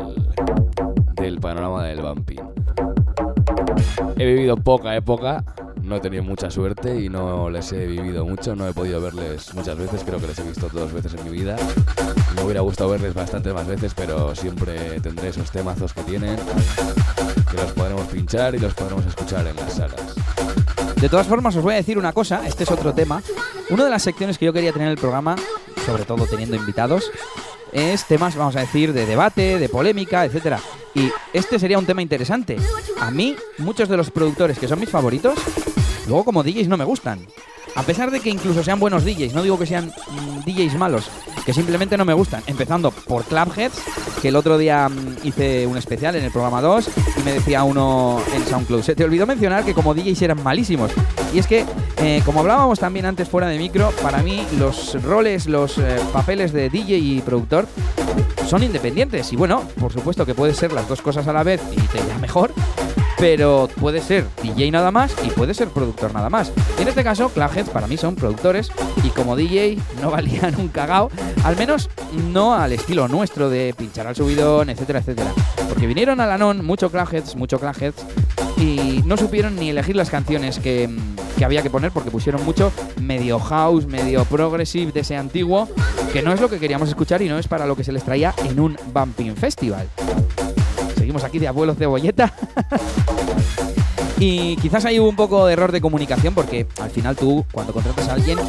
del panorama del bumping. He vivido poca época, no he tenido mucha suerte y no les he vivido mucho, no he podido verles muchas veces, creo que les he visto dos veces en mi vida. Me hubiera gustado verles bastantes más veces, pero siempre tendré esos temazos que tienen, que los podremos pinchar y los podremos escuchar en las salas. De todas formas, os voy a decir una cosa, este es otro tema. Una de las secciones que yo quería tener en el programa, sobre todo teniendo invitados, es temas, vamos a decir, de debate, de polémica, etcétera. Y este sería un tema interesante. A mí, muchos de los productores que son mis favoritos, luego como DJs no me gustan. A pesar de que incluso sean buenos DJs, no digo que sean mm, DJs malos, que simplemente no me gustan. Empezando por Clubheads, que el otro día mm, hice un especial en el programa 2 y me decía uno en SoundCloud. Se te olvidó mencionar que como DJs eran malísimos. Y es que, eh, como hablábamos también antes fuera de micro, para mí los roles, los eh, papeles de DJ y productor son independientes. Y bueno, por supuesto que puede ser las dos cosas a la vez y te irá mejor. Pero puede ser DJ nada más y puede ser productor nada más. En este caso, Clubheads para mí son productores y como DJ no valían un cagao, al menos no al estilo nuestro de pinchar al subidón, etcétera, etcétera. Porque vinieron a Lanon mucho Clubheads, mucho Clubheads y no supieron ni elegir las canciones que, que había que poner porque pusieron mucho medio house, medio progressive de ese antiguo, que no es lo que queríamos escuchar y no es para lo que se les traía en un Bumping Festival. Aquí de abuelos de bolleta. y quizás hubo un poco de error de comunicación porque al final tú, cuando contratas a alguien,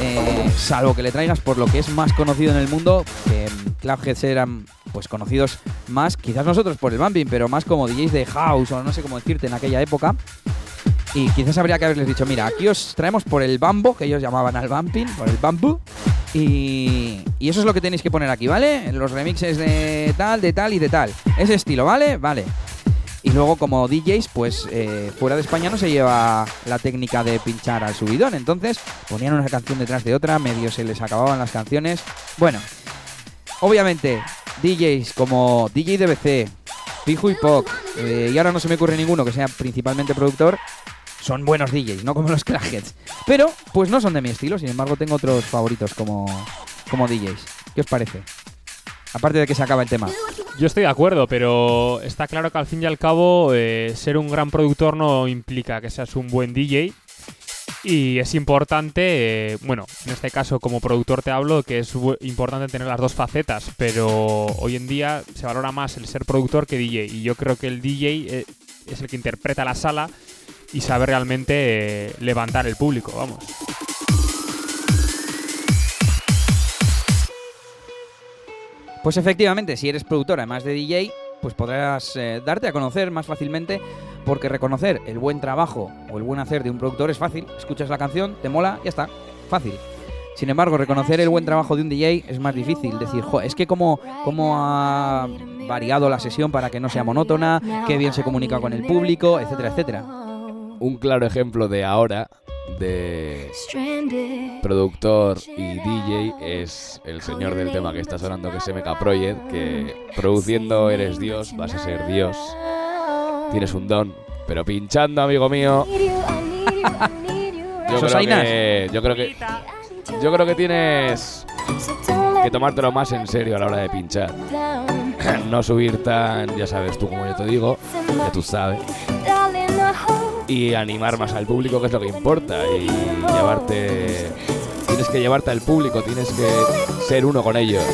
eh, salvo que le traigas por lo que es más conocido en el mundo, que Clubheads eran pues conocidos más, quizás nosotros por el bumping, pero más como DJs de house o no sé cómo decirte en aquella época. Y quizás habría que haberles dicho, mira, aquí os traemos por el bambo, que ellos llamaban al bumping, por el bambú. Y, y eso es lo que tenéis que poner aquí, ¿vale? Los remixes de tal, de tal y de tal. Ese estilo, ¿vale? Vale. Y luego como DJs, pues eh, fuera de España no se lleva la técnica de pinchar al subidón. Entonces ponían una canción detrás de otra, medio se les acababan las canciones. Bueno, obviamente DJs como DJ DBC, Pijo y Poc, eh, y ahora no se me ocurre ninguno que sea principalmente productor, son buenos DJs, no como los Crackheads. Pero, pues no son de mi estilo, sin embargo tengo otros favoritos como, como DJs. ¿Qué os parece? Aparte de que se acaba el tema. Yo estoy de acuerdo, pero está claro que al fin y al cabo eh, ser un gran productor no implica que seas un buen DJ. Y es importante, eh, bueno, en este caso como productor te hablo, que es importante tener las dos facetas, pero hoy en día se valora más el ser productor que DJ. Y yo creo que el DJ eh, es el que interpreta la sala y sabe realmente eh, levantar el público, vamos. Pues efectivamente, si eres productor además de DJ, pues podrás eh, darte a conocer más fácilmente porque reconocer el buen trabajo o el buen hacer de un productor es fácil. Escuchas la canción, te mola, ya está, fácil. Sin embargo, reconocer el buen trabajo de un DJ es más difícil. Decir, "Jo, es que cómo ha variado la sesión para que no sea monótona, qué bien se comunica con el público, etcétera, etcétera. Un claro ejemplo de ahora, de productor y DJ, es el señor del tema que está sonando, que es MK Project, que produciendo eres Dios, vas a ser Dios, tienes un don, pero pinchando, amigo mío, yo creo que, yo creo que, yo creo que tienes que tomártelo más en serio a la hora de pinchar. No subir tan, ya sabes tú como yo te digo, que tú sabes. Y animar más al público, que es lo que importa. Y llevarte. Tienes que llevarte al público, tienes que ser uno con ellos.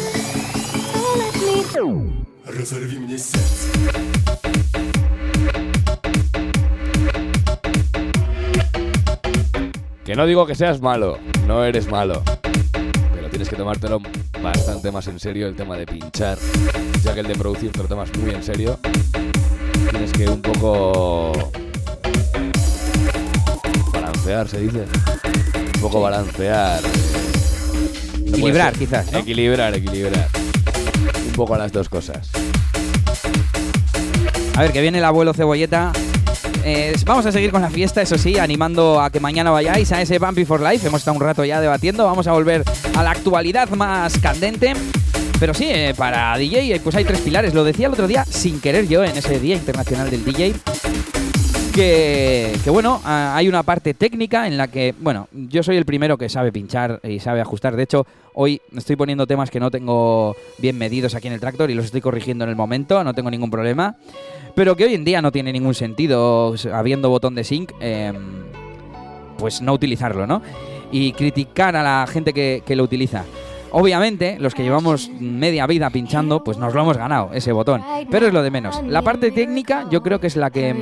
Que no digo que seas malo, no eres malo. Pero tienes que tomártelo bastante más en serio el tema de pinchar, ya que el de producir te lo tomas muy en serio. Tienes que un poco balancear, se dice. Un poco balancear. no Equilibrar, quizás, ¿no? Equilibrar, equilibrar. Un poco las dos cosas. A ver, que viene el abuelo cebolleta. Eh, vamos a seguir con la fiesta, eso sí, animando a que mañana vayáis a ese Bumpy for Life. Hemos estado un rato ya debatiendo. Vamos a volver a la actualidad más candente. Pero sí, eh, para DJ, pues hay tres pilares. Lo decía el otro día, sin querer yo, en ese Día Internacional del DJ. Que, que, bueno, ah, hay una parte técnica en la que, bueno, yo soy el primero que sabe pinchar y sabe ajustar. De hecho, hoy estoy poniendo temas que no tengo bien medidos aquí en el tractor y los estoy corrigiendo en el momento, no tengo ningún problema. Pero que hoy en día no tiene ningún sentido, habiendo botón de sync, eh, pues no utilizarlo, ¿no? Y criticar a la gente que lo utiliza. Obviamente, los que llevamos media vida pinchando, pues nos lo hemos ganado, ese botón. Pero es lo de menos. La parte técnica yo creo que es la que,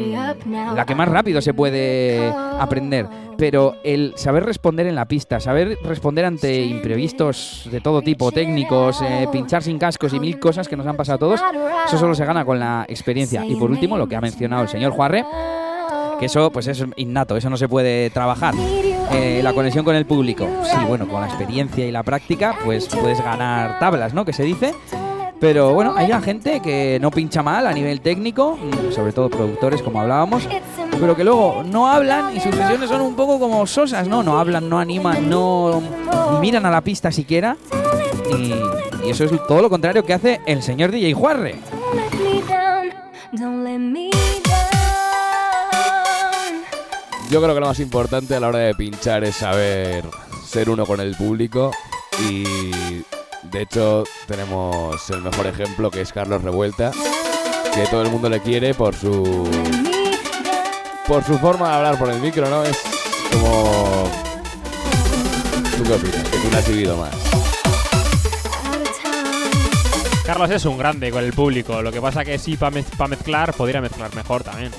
la que más rápido se puede aprender. Pero el saber responder en la pista, saber responder ante imprevistos de todo tipo, técnicos, eh, pinchar sin cascos y mil cosas que nos han pasado a todos, eso solo se gana con la experiencia. Y por último, lo que ha mencionado el señor Juarre, que eso pues es innato, eso no se puede trabajar. Eh, la conexión con el público, sí, bueno, con la experiencia y la práctica, pues puedes ganar tablas, ¿no? Que se dice. Pero bueno, hay gente que no pincha mal a nivel técnico, mm, sobre todo productores, como hablábamos, pero que luego no hablan y sus sesiones son un poco como sosas, ¿no? No hablan, no animan, no miran a la pista siquiera. Y, y eso es todo lo contrario que hace el señor DJ Juarre. Yo creo que lo más importante a la hora de pinchar es saber ser uno con el público y de hecho tenemos el mejor ejemplo que es Carlos Revuelta, que todo el mundo le quiere por su por su forma de hablar por el micro, ¿no? Es como ¿Tú qué opinas? Que tú lo has vivido más. Carlos es un grande con el público. Lo que pasa que sí, para mezclar, podría mezclar mejor también.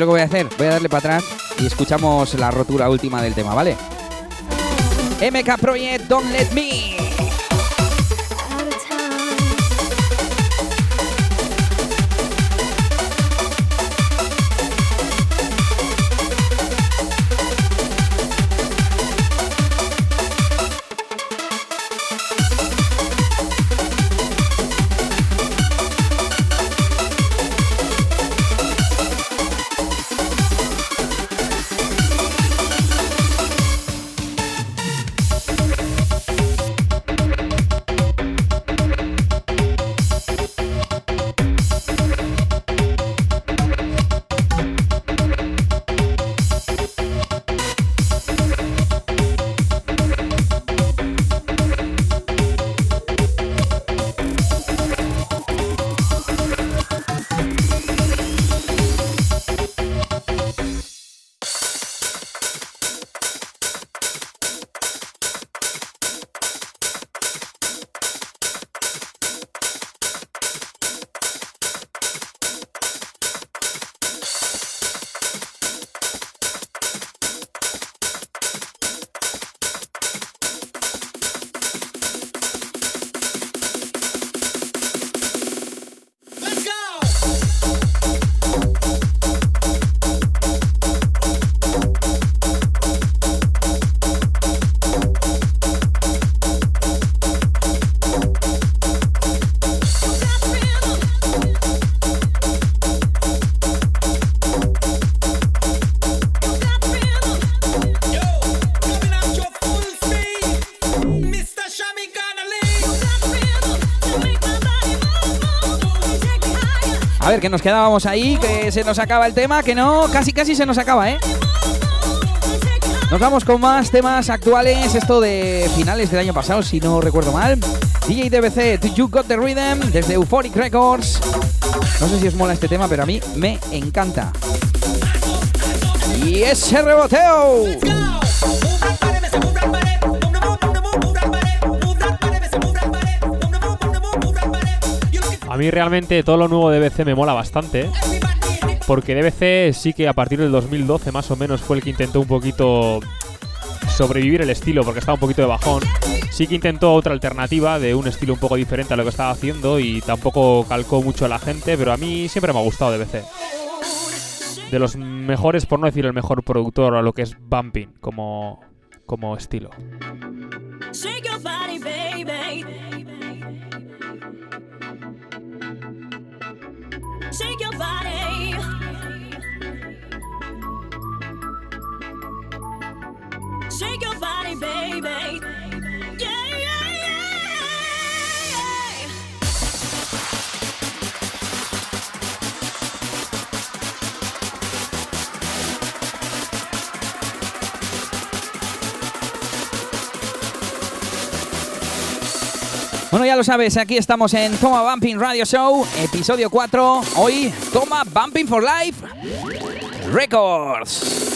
Lo que voy a hacer? Voy a darle para atrás y escuchamos la rotura última del tema, ¿vale? MK Project, Don't Let Me. Que nos quedábamos ahí, que se nos acaba el tema, que no, casi casi se nos acaba, ¿eh? Nos vamos con más temas actuales, esto de finales del año pasado, si no recuerdo mal. DJ DBC, Do You Got the Rhythm, desde Euphoric Records. No sé si os mola este tema, pero a mí me encanta. Y ese reboteo. Mí realmente todo lo nuevo de DBC me mola bastante. ¿eh? Porque DBC sí que a partir del 2012 más o menos fue el que intentó un poquito sobrevivir el estilo porque estaba un poquito de bajón. Sí que intentó otra alternativa de un estilo un poco diferente a lo que estaba haciendo y tampoco calcó mucho a la gente, pero a mí siempre me ha gustado DBC. De los mejores, por no decir el mejor productor a lo que es bumping como, como estilo. Shake your body, baby. Shake your body. Shake your body, baby. Bueno, ya lo sabes, aquí estamos en Toma Bumping Radio Show, episodio 4. Hoy, Toma Bumping for Life Records.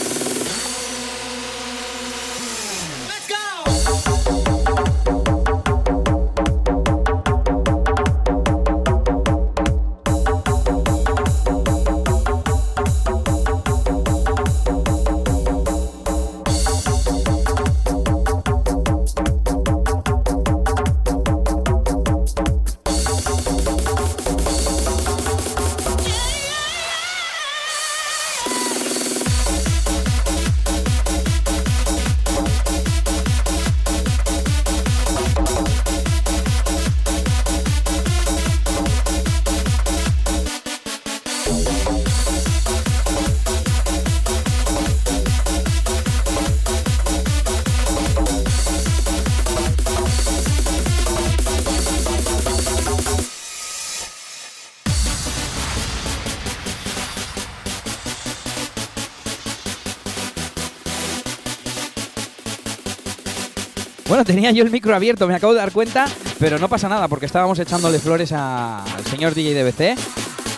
Tenía yo el micro abierto, me acabo de dar cuenta, pero no pasa nada porque estábamos echándole flores al señor DJ DBC,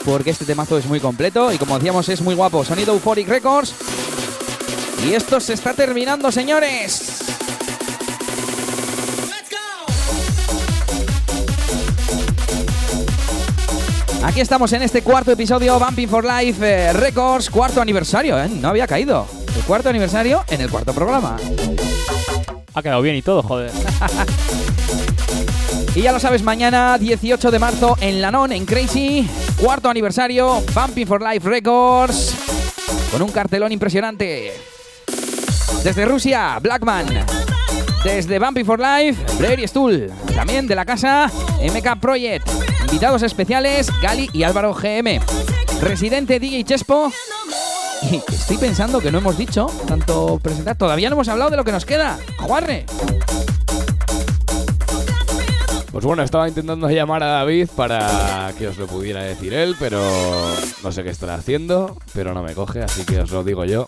porque este temazo es muy completo y como decíamos es muy guapo. Sonido Euphoric Records. Y esto se está terminando, señores. Aquí estamos en este cuarto episodio Bumping for Life eh, Records, cuarto aniversario, ¿eh? No había caído. El cuarto aniversario en el cuarto programa. Ha quedado bien y todo, joder. Y ya lo sabes, mañana 18 de marzo en Lanon, en Crazy, cuarto aniversario, Bumping for Life Records, con un cartelón impresionante. Desde Rusia, Blackman. Desde Bumping for Life, Blair Stool. También de la casa, MK Project. Invitados especiales, Gali y Álvaro GM. Residente DJ Chespo. Estoy pensando que no hemos dicho, tanto presentar, todavía no hemos hablado de lo que nos queda. Juarre. Pues bueno, estaba intentando llamar a David para que os lo pudiera decir él, pero no sé qué estará haciendo, pero no me coge, así que os lo digo yo.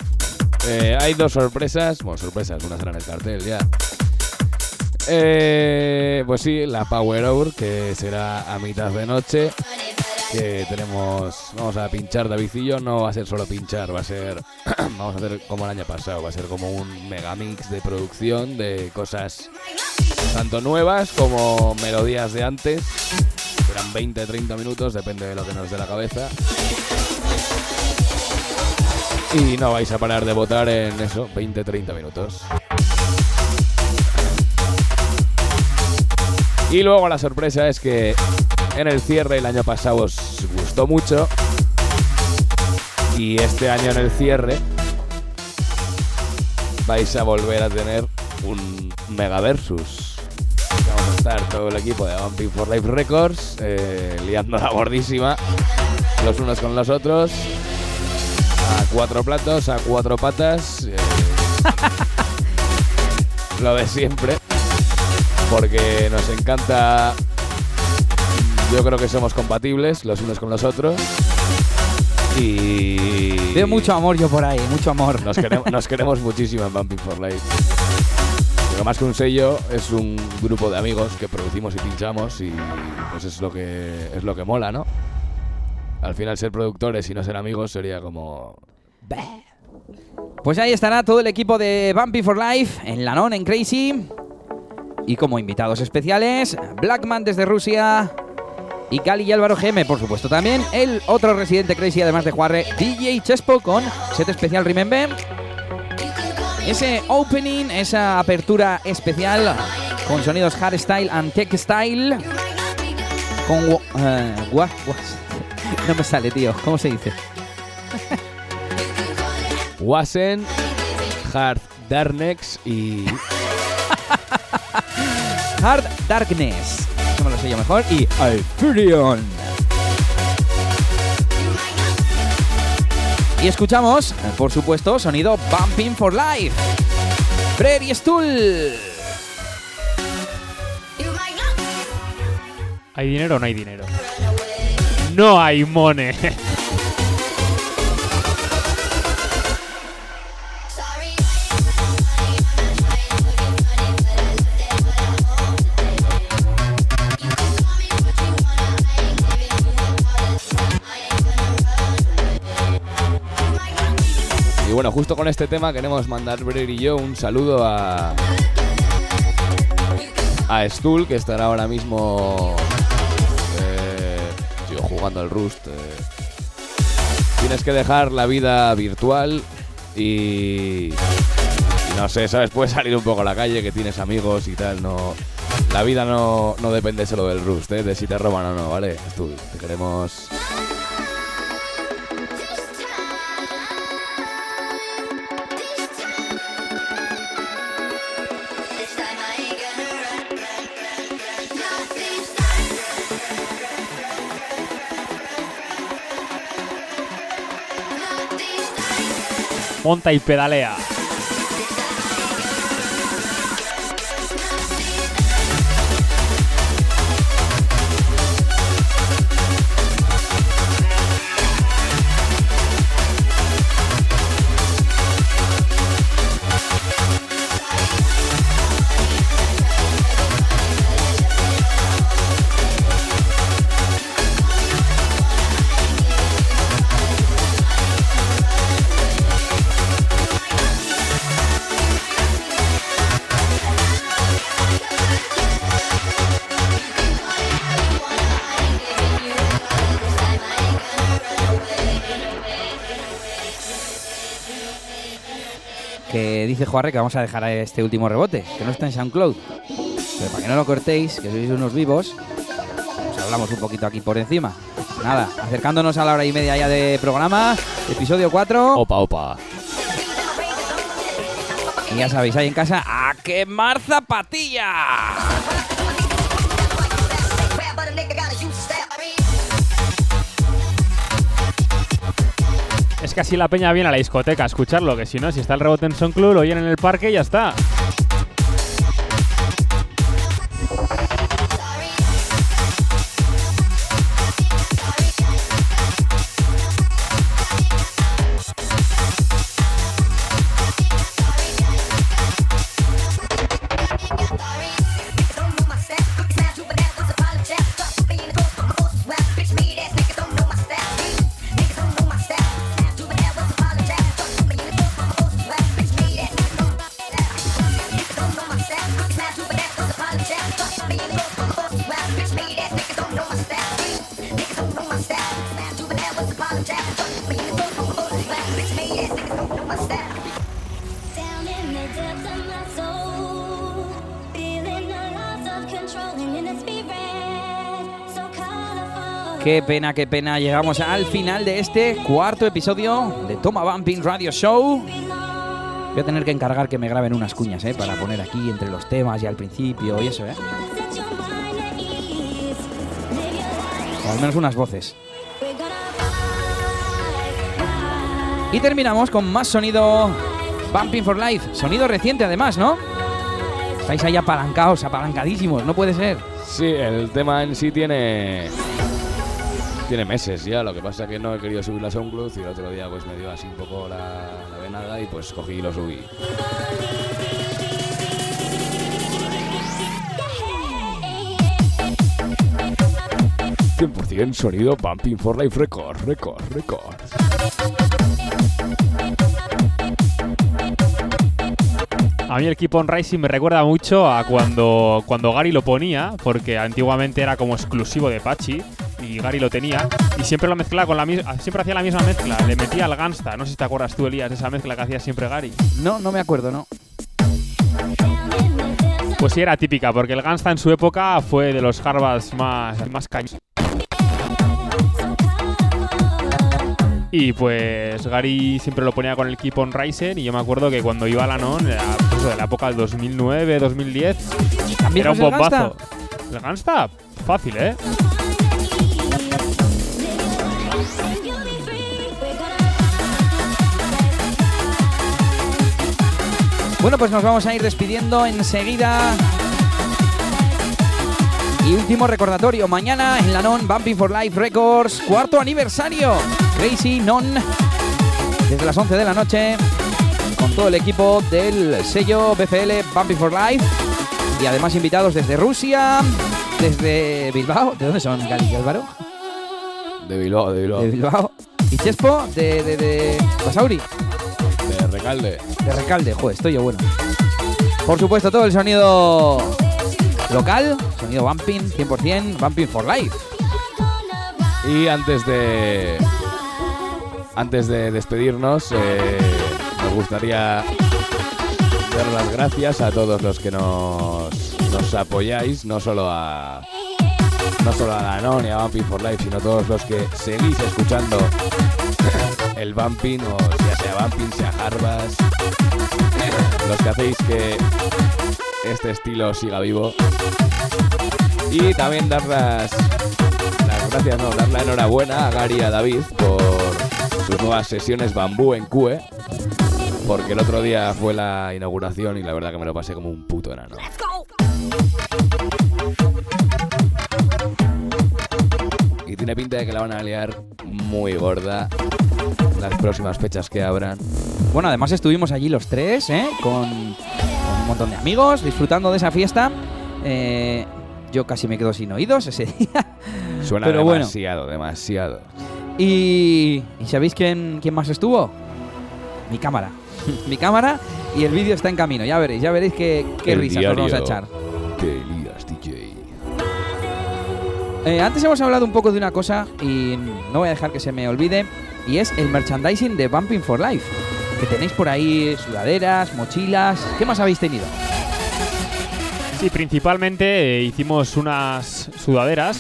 Eh, hay dos sorpresas, bueno, sorpresas, una será en el cartel ya. Eh, pues sí, la Power Hour, que será a mitad de noche, que tenemos, vamos a pinchar David no va a ser solo pinchar, va a ser, vamos a hacer como el año pasado, va a ser como un megamix de producción de cosas tanto nuevas como melodías de antes. Serán 20-30 minutos, depende de lo que nos dé la cabeza. Y no vais a parar de votar en eso, 20-30 minutos. Y luego la sorpresa es que en el cierre el año pasado os gustó mucho. Y este año en el cierre vais a volver a tener un Mega Versus. Vamos a estar todo el equipo de Bumping for Life Records eh, liando la gordísima los unos con los otros. A cuatro platos, a cuatro patas. eh, lo de siempre. Porque nos encanta. Yo creo que somos compatibles los unos con los otros. Y. Veo mucho amor yo por ahí, mucho amor. Nos queremos, nos queremos muchísimo en Bumping for Life. Pero más que un sello, es un grupo de amigos que producimos y pinchamos y pues es lo que es lo que mola, ¿no? Al final ser productores y no ser amigos sería como Pues ahí estará todo el equipo de Bumpy for Life en Lanon, en Crazy. Y como invitados especiales, Blackman desde Rusia y Cali y Álvaro GM, por supuesto también. El otro residente Crazy, además de Juarre, DJ Chespo con set especial Remember. Ese opening, esa apertura especial con sonidos hardstyle and tech style. Con. eh, gua- gua- no me sale, tío. ¿Cómo se dice? Wasen, Hard Darnex y Hard Darkness. Mejor. Y Alfurion. Y escuchamos, eh, por supuesto, sonido Bumping for Life. Prairie Stool. ¿Hay dinero o no hay dinero? No hay money. Bueno, justo con este tema queremos mandar Brer y yo un saludo a. a Stuhl, que estará ahora mismo. eh, tío, jugando al Rust. eh. Tienes que dejar la vida virtual y. no sé, ¿sabes? Puedes salir un poco a la calle, que tienes amigos y tal, no. La vida no, no depende solo del Rust, ¿eh? De si te roban o no, ¿vale? Stuhl, te queremos. Monta y pedalea. Juarre que vamos a dejar este último rebote, que no está en SoundCloud. Pero para que no lo cortéis, que sois unos vivos, pues hablamos un poquito aquí por encima. Nada, acercándonos a la hora y media ya de programa, episodio 4. Opa, opa. Y ya sabéis, ahí en casa, ¡a quemar zapatilla! Que así la peña viene a la discoteca a escucharlo, que si no, si está el rebote en SoundCloud, lo oyen en el parque y ya está. Qué pena, qué pena. Llegamos al final de este cuarto episodio de Toma Bumping Radio Show. Voy a tener que encargar que me graben unas cuñas, ¿eh? Para poner aquí entre los temas y al principio y eso, ¿eh? Al menos unas voces. Y terminamos con más sonido Bumping for Life. Sonido reciente además, ¿no? Estáis ahí apalancados, apalancadísimos. No puede ser. Sí, el tema en sí tiene. Tiene meses ya, lo que pasa es que no he querido subir la SoundCloud y el otro día pues me dio así un poco la, venada y pues cogí y lo subí. 100% sonido Bumping for Life Record, Record, Record. A mí el Keep on Rising me recuerda mucho a cuando, cuando Gary lo ponía, porque antiguamente era como exclusivo de Pachi y Gary lo tenía y siempre lo mezclaba con la misma, siempre hacía la misma mezcla, le metía al Gangsta, no sé si te acuerdas tú Elías de esa mezcla que hacía siempre Gary. No, no me acuerdo, ¿no? Pues sí era típica, porque el Gangsta en su época fue de los Harvards más más caños. Y pues Gary siempre lo ponía con el Keep on Rising y yo me acuerdo que cuando iba a la NON, era, pues, de la época del 2009, 2010, ¿También era un bombazo. El Gangsta, fácil, ¿eh? Bueno, pues nos vamos a ir despidiendo enseguida. Y último recordatorio, mañana en la Non Bumping for Life Records, cuarto aniversario. Crazy Non, desde las 11 de la noche, con todo el equipo del sello BFL Bumping for Life. Y además invitados desde Rusia, desde Bilbao. ¿De dónde son, Gali y Álvaro? De Bilbao, de Bilbao. De Bilbao. Y Chespo, de, de, de Basauri. De recalde. De Recalde, joder, estoy yo bueno. Por supuesto, todo el sonido local, sonido bumping, 100%, bumping for life. Y antes de. Antes de despedirnos, eh, nos gustaría dar las gracias a todos los que nos, nos apoyáis, no solo a. No solo a Ganon y a Bumping for Life, sino a todos los que seguís escuchando el Bumping, o ya sea Bumping, sea Harvas, los que hacéis que este estilo siga vivo. Y también dar las, las gracias, no, dar la enhorabuena a Gary y a David por sus nuevas sesiones bambú en CUE. Porque el otro día fue la inauguración y la verdad que me lo pasé como un puto enano. Y tiene pinta de que la van a liar muy gorda las próximas fechas que abran. Bueno, además estuvimos allí los tres, ¿eh? Con, con un montón de amigos, disfrutando de esa fiesta. Eh, yo casi me quedo sin oídos ese día. Suena Pero bueno. demasiado, demasiado. Y, ¿y sabéis quién, quién más estuvo? Mi cámara. Mi cámara y el vídeo está en camino. Ya veréis, ya veréis qué, qué risas nos vamos a echar. Lías, DJ. Eh, antes hemos hablado un poco de una cosa y no voy a dejar que se me olvide. Y es el merchandising de Bumping for Life. Que tenéis por ahí sudaderas, mochilas. ¿Qué más habéis tenido? Sí, principalmente eh, hicimos unas sudaderas.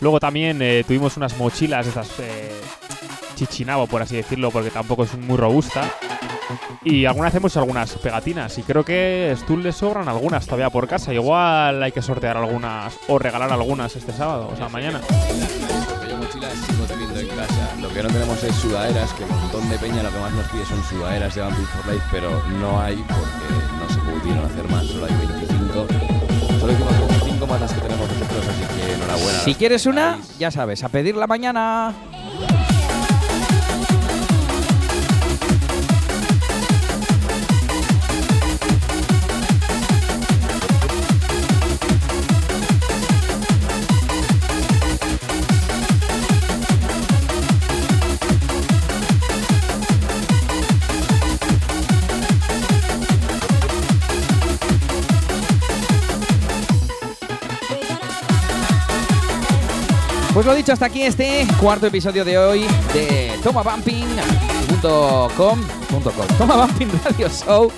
Luego también eh, tuvimos unas mochilas, estas eh, chichinabo, por así decirlo, porque tampoco es muy robusta. Y algunas hacemos algunas pegatinas. Y creo que Stull le sobran algunas todavía por casa. Igual hay que sortear algunas o regalar algunas este sábado, o sea, mañana. Que no tenemos es sudaderas, que un montón de peña lo que más nos pide son sudaderas de Vampire for Life, pero no hay porque no se pudieron hacer más, solo hay 25. Solo hicimos 25 más las que tenemos nosotros, así que enhorabuena. Si quieres una, ya sabes, a pedirla mañana. Pues lo dicho, hasta aquí este cuarto episodio de hoy de tomabumping.com. Toma Bumping Radio Show.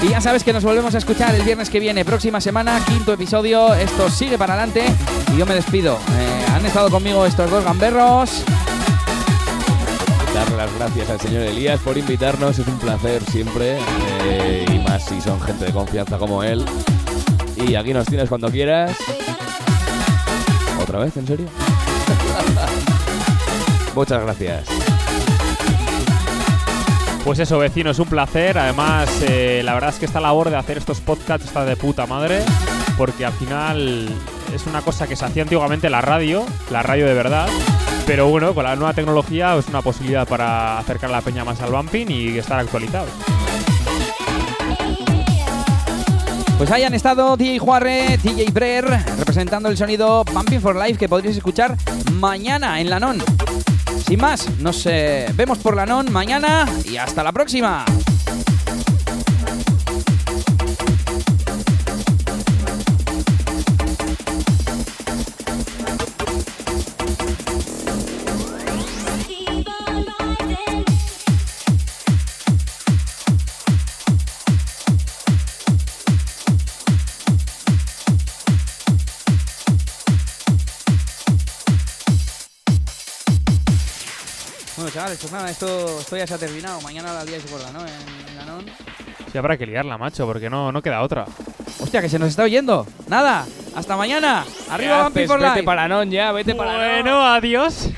Y ya sabes que nos volvemos a escuchar el viernes que viene, próxima semana, quinto episodio. Esto sigue para adelante y yo me despido. Eh, han estado conmigo estos dos gamberros. Darle las gracias al señor Elías por invitarnos, es un placer siempre, eh, y más si son gente de confianza como él. Y aquí nos tienes cuando quieras. ¿Otra vez? ¿En serio? Muchas gracias. Pues eso, vecinos, un placer. Además, eh, la verdad es que esta labor de hacer estos podcasts está de puta madre. Porque al final es una cosa que se hacía antiguamente en la radio, la radio de verdad. Pero bueno, con la nueva tecnología es una posibilidad para acercar a la peña más al bumping y estar actualizados. Pues ahí han estado DJ Juarre, DJ Brer, representando el sonido Bumping for Life que podréis escuchar mañana en la NON. Sin más, nos eh, vemos por la NON mañana y hasta la próxima. Chavales, pues nada, esto, esto ya se ha terminado. Mañana la día se gorda, ¿no? En, la. Sí, habrá que liarla, macho, porque no, no queda otra. Hostia, que se nos está oyendo. Nada, hasta mañana. Arriba ¿Qué Bumping haces? for Vete para Non ya, vete para. Bueno, adiós.